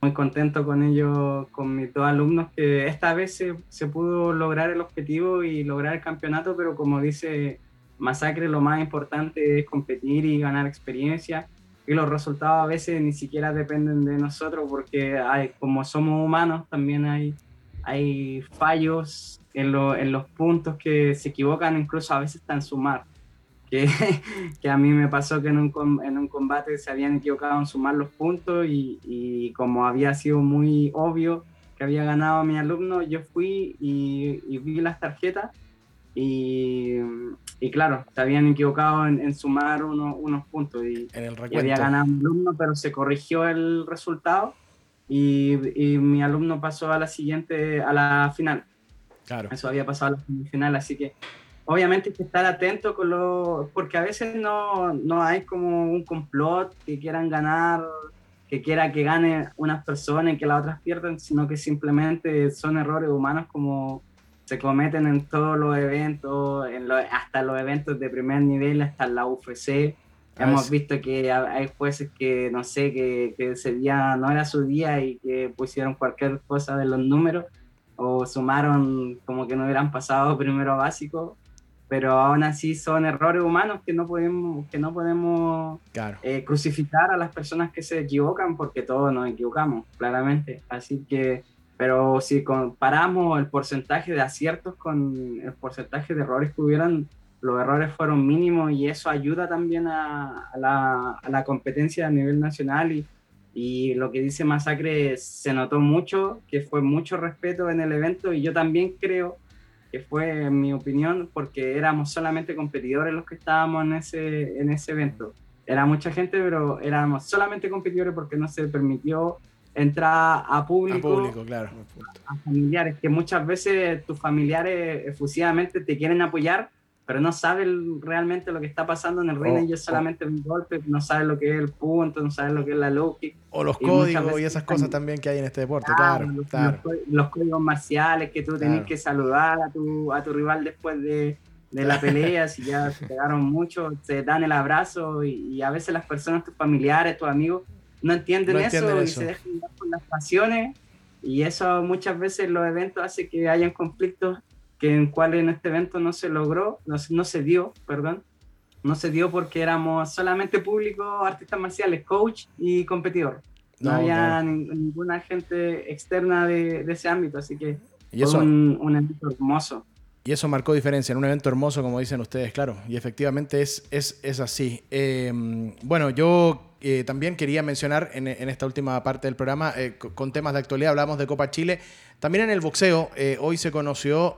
muy contento con ello, con mis dos alumnos, que esta vez se, se pudo lograr el objetivo y lograr el campeonato, pero como dice Masacre, lo más importante es competir y ganar experiencia y los resultados a veces ni siquiera dependen de nosotros porque hay, como somos humanos también hay hay fallos en, en, los puntos que se equivocan, incluso a veces en sumar. Que, <laughs> que a mí me pasó que en un, en un, combate se habían equivocado en sumar los puntos y, y, como había sido muy obvio que había ganado mi alumno, yo fui y, vi las tarjetas y, y, claro, se habían equivocado en, sumar unos puntos y, y había ganado mi alumno, pero se corrigió el resultado y, mi alumno pasó a la siguiente, a la final. Claro. Eso había pasado a la final, así que obviamente hay que estar atento con lo, porque a veces no, no hay como un complot que quieran ganar, que quiera que gane unas personas y que las otras pierdan, sino que simplemente son errores humanos como se cometen en todos los eventos, en hasta los eventos de primer nivel, hasta la UFC Hemos visto que hay jueces que, no sé, que, que, ese día no era su día y que pusieron cualquier cosa de los números o sumaron como que no hubieran pasado primero básico, pero aún así son errores humanos que no podemos, que no podemos eh, crucificar a las personas que se equivocan porque todos nos equivocamos, claramente. Así que, pero si comparamos el porcentaje de aciertos con el porcentaje de errores que hubieran, los errores fueron mínimos y eso ayuda también a, la, a la, competencia a nivel nacional y, y, lo que dice Masacre se notó mucho, que fue mucho respeto en el evento y yo también creo que fue, en mi opinión, porque éramos solamente competidores los que estábamos en ese, en ese evento. Era mucha gente, pero éramos solamente competidores porque no se permitió entrar a público, a público, claro. A familiares, que muchas veces tus familiares efusivamente te quieren apoyar, pero no saben realmente lo que está pasando en el ring, oh, ellos solamente un golpe, no saben lo que es el punto, no saben lo que es la low O los códigos y esas cosas también que hay en este deporte, claro. los, códigos marciales que tú tenés que saludar a tu, a tu rival después de, de la pelea, si ya se pegaron mucho, se dan el abrazo y, a veces las personas, tus familiares, tus amigos, no entienden, eso, y se dejan llevar por las pasiones y eso muchas veces en los eventos hace que hayan conflictos que en cual en este evento no se logró, no, no se dio, perdón, no se dio porque éramos solamente público, artistas marciales, coach y competidor. No, había ninguna gente externa de, de, ese ámbito, así que ¿Y eso? fue un, un, evento hermoso. Y eso marcó diferencia en un evento hermoso, como dicen ustedes, claro. Y efectivamente es, es, es así. Eh, bueno, yo eh, también quería mencionar en, esta última parte del programa, eh, con temas de actualidad, hablamos de Copa Chile. También en el boxeo, eh, hoy se conoció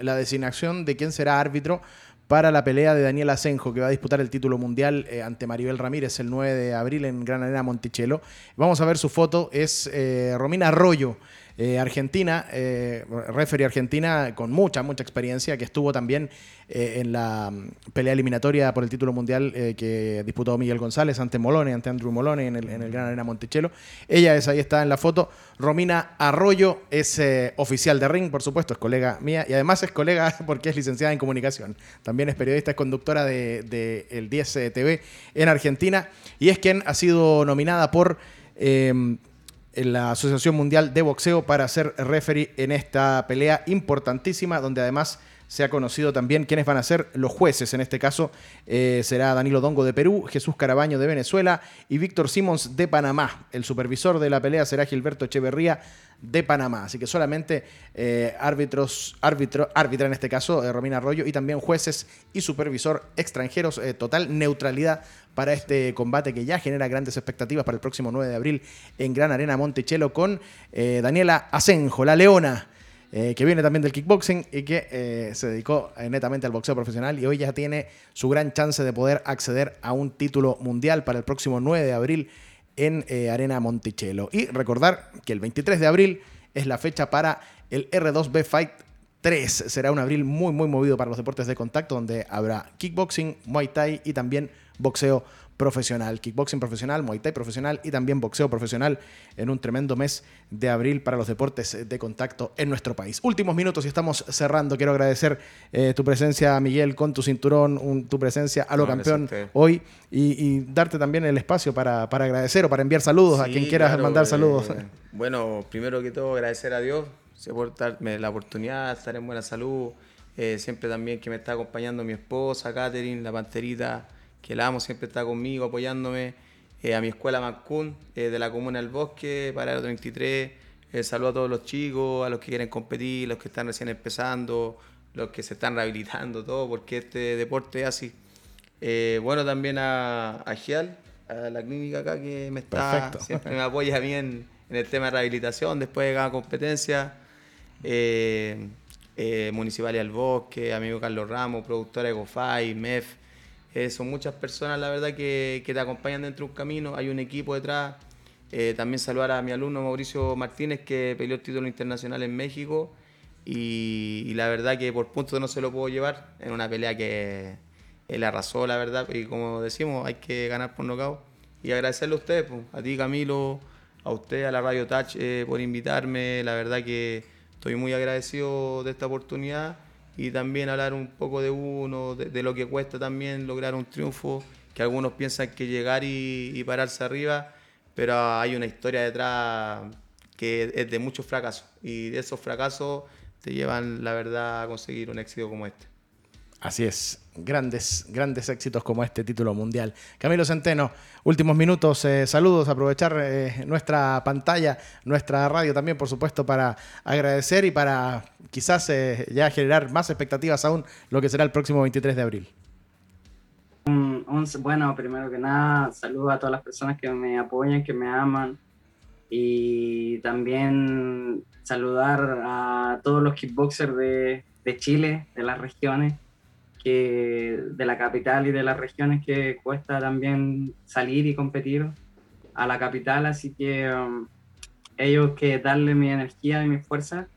la designación de quién será árbitro para la pelea de Daniel Asenjo, que va a disputar el título mundial ante Maribel Ramírez el 9 de abril en Gran Arena Monticello. Vamos a ver su foto, es Romina Arroyo. Eh, Argentina, eh, referee argentina con mucha, mucha experiencia, que estuvo también eh, en la mm, pelea eliminatoria por el título mundial eh, que disputó Miguel González ante Molone, ante Andrew Molone en el, en el Gran Arena Monticello. Ella es ahí está en la foto. Romina Arroyo es oficial de ring, por supuesto, es colega mía y además es colega <laughs> porque es licenciada en comunicación. También es periodista, es conductora de, de el 10 TV en Argentina y es quien ha sido nominada por en la Asociación Mundial de Boxeo para ser referee en esta pelea importantísima, donde además se ha conocido también quiénes van a ser los jueces. En este caso eh, será Danilo Dongo de Perú, Jesús Carabaño de Venezuela y Víctor Simons de Panamá. El supervisor de la pelea será Gilberto Echeverría de Panamá. Así que solamente eh, árbitros, árbitro, árbitra en este caso, eh, Romina Arroyo, y también jueces y supervisor extranjeros. total neutralidad para este combate que ya genera grandes expectativas para el próximo 9 de abril en Gran Arena Monticello con Daniela Asenjo, la leona eh, que viene también del kickboxing y que eh, se dedicó eh, netamente al boxeo profesional y hoy ya tiene su gran chance de poder acceder a un título mundial para el próximo 9 de abril en Arena Monticello. Y recordar que el 23 de abril es la fecha para el R2B Fight 3. Será un abril muy, muy movido para los deportes de contacto, donde habrá kickboxing, muay thai y también boxeo profesional, kickboxing profesional, muay thai profesional y también boxeo profesional en un tremendo mes de abril para los deportes de contacto en nuestro país. Últimos minutos y estamos cerrando. Quiero agradecer eh, tu presencia, Miguel, con tu cinturón, tu presencia a lo campeón hoy y, darte también el espacio para, agradecer o para enviar saludos a quien quieras mandar saludos. Eh, bueno, primero que todo agradecer a Dios por darme la oportunidad de estar en buena salud. Eh, siempre también que me está acompañando mi esposa, Catherine, la panterita que la amo, siempre está conmigo, apoyándome. Eh, a mi escuela Mancún, eh, de la Comuna del Bosque, para el 23. Eh, saludo a todos los chicos, a los que quieren competir, los que están recién empezando, los que se están <laughs> rehabilitando, todo, porque este deporte es así. bueno, también a, a Gial, a la clínica acá que me está, <laughs> siempre me apoya bien en el tema de rehabilitación, después de cada competencia. Municipal del Bosque, amigo Carlos Ramos, productora de GoFi, MEF, eh, son muchas personas, la verdad, que, te acompañan dentro de un camino. Hay un equipo detrás. Eh, también saludar a mi alumno Mauricio Martínez, que peleó el título internacional en México. Y, la verdad que por puntos no se lo puedo llevar en una pelea que él arrasó, la verdad. Y como decimos, hay que ganar por nocaut. Y agradecerle a ustedes, pues, a ti Camilo, a usted, a la Radio Touch, eh, por invitarme. La verdad que estoy muy agradecido de esta oportunidad y también hablar un poco de uno, de, lo que cuesta también lograr un triunfo, que algunos piensan que llegar y, pararse arriba, pero hay una historia detrás que es de muchos fracasos y de esos fracasos te llevan, la verdad, a conseguir un éxito como este. Así es, grandes, grandes éxitos como este título mundial. Camilo Centeno, últimos minutos, eh, saludos, aprovechar eh, nuestra pantalla, nuestra radio también, por supuesto, para agradecer y para quizás eh, ya generar más expectativas aún lo que será el próximo 23 de abril. bueno, primero que nada, saludos a todas las personas que me apoyan, que me aman y también saludar a todos los kickboxers de, de Chile, de las regiones que de la capital y de las regiones que cuesta también salir y competir a la capital, así que um, ellos que darle mi energía y mi fuerza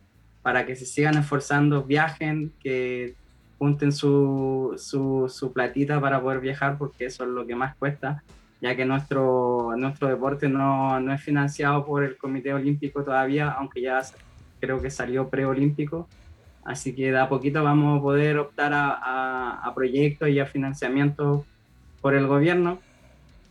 para que se sigan esforzando, viajen, que junten su, su, su, platita para poder viajar, porque eso es lo que más cuesta, ya que nuestro, nuestro deporte no, no es financiado por el Comité Olímpico todavía, aunque ya creo que salió preolímpico Así que de a poquito vamos a poder optar a, proyectos y a financiamiento por el gobierno.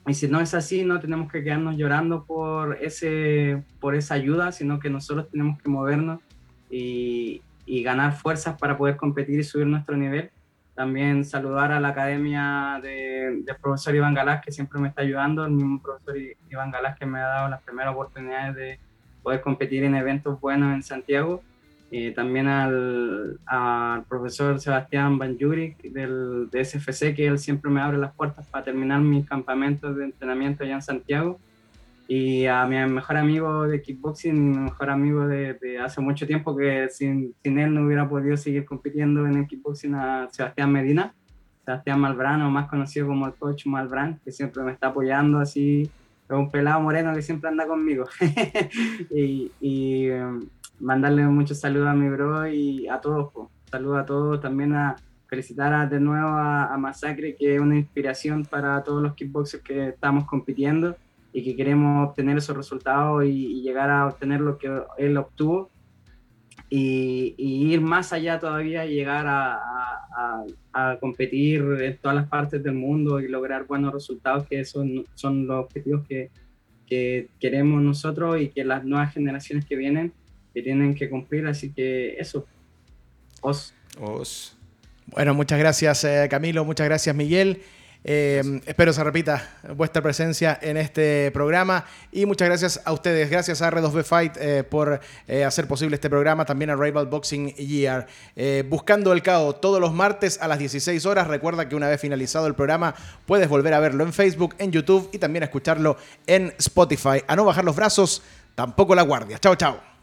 Y si no es así, no tenemos que quedarnos llorando por, ese, por esa ayuda, sino que nosotros tenemos que movernos y, ganar fuerzas para poder competir y subir nuestro nivel. También saludar a la academia del profesor Iván Galás, que siempre me está ayudando, el mismo profesor Iván Galás que me ha dado las primeras oportunidades de poder competir en eventos buenos en Santiago eh, también al, profesor Sebastián Banjuri del de SFC, que él siempre me abre las puertas para terminar mis campamentos de entrenamiento allá en Santiago. Y a mi mejor amigo de kickboxing, mejor amigo de, hace mucho tiempo, que sin, sin, él no hubiera podido seguir compitiendo en el kickboxing, a Sebastián Medina, Sebastián Malbrán, más conocido como el coach Malbrán, que siempre me está apoyando así, es un pelado moreno que siempre anda conmigo. <laughs> y, y mandarle muchos saludos a mi bro y a todos. Saludos a todos, también a felicitar de nuevo a, Masacre, que es una inspiración para todos los kickboxers que estamos compitiendo y que queremos obtener esos resultados y, llegar a obtener lo que él obtuvo. Y, ir más allá todavía y llegar a, a, competir en todas las partes del mundo y lograr buenos resultados, que son, son los objetivos que, que queremos nosotros y que las nuevas generaciones que vienen que tienen que cumplir, así que eso. Os. Os. Bueno, muchas gracias eh, Camilo, muchas gracias Miguel. Eh, espero se repita vuestra presencia en este programa y muchas gracias a ustedes, gracias a R2B Fight eh, por hacer posible este programa, también a Rival Boxing Year. buscando el CAO todos los martes a las 16 horas, recuerda que una vez finalizado el programa puedes volver a verlo en Facebook, en YouTube y también a escucharlo en Spotify. A no bajar los brazos, tampoco la guardia. Chao, chao.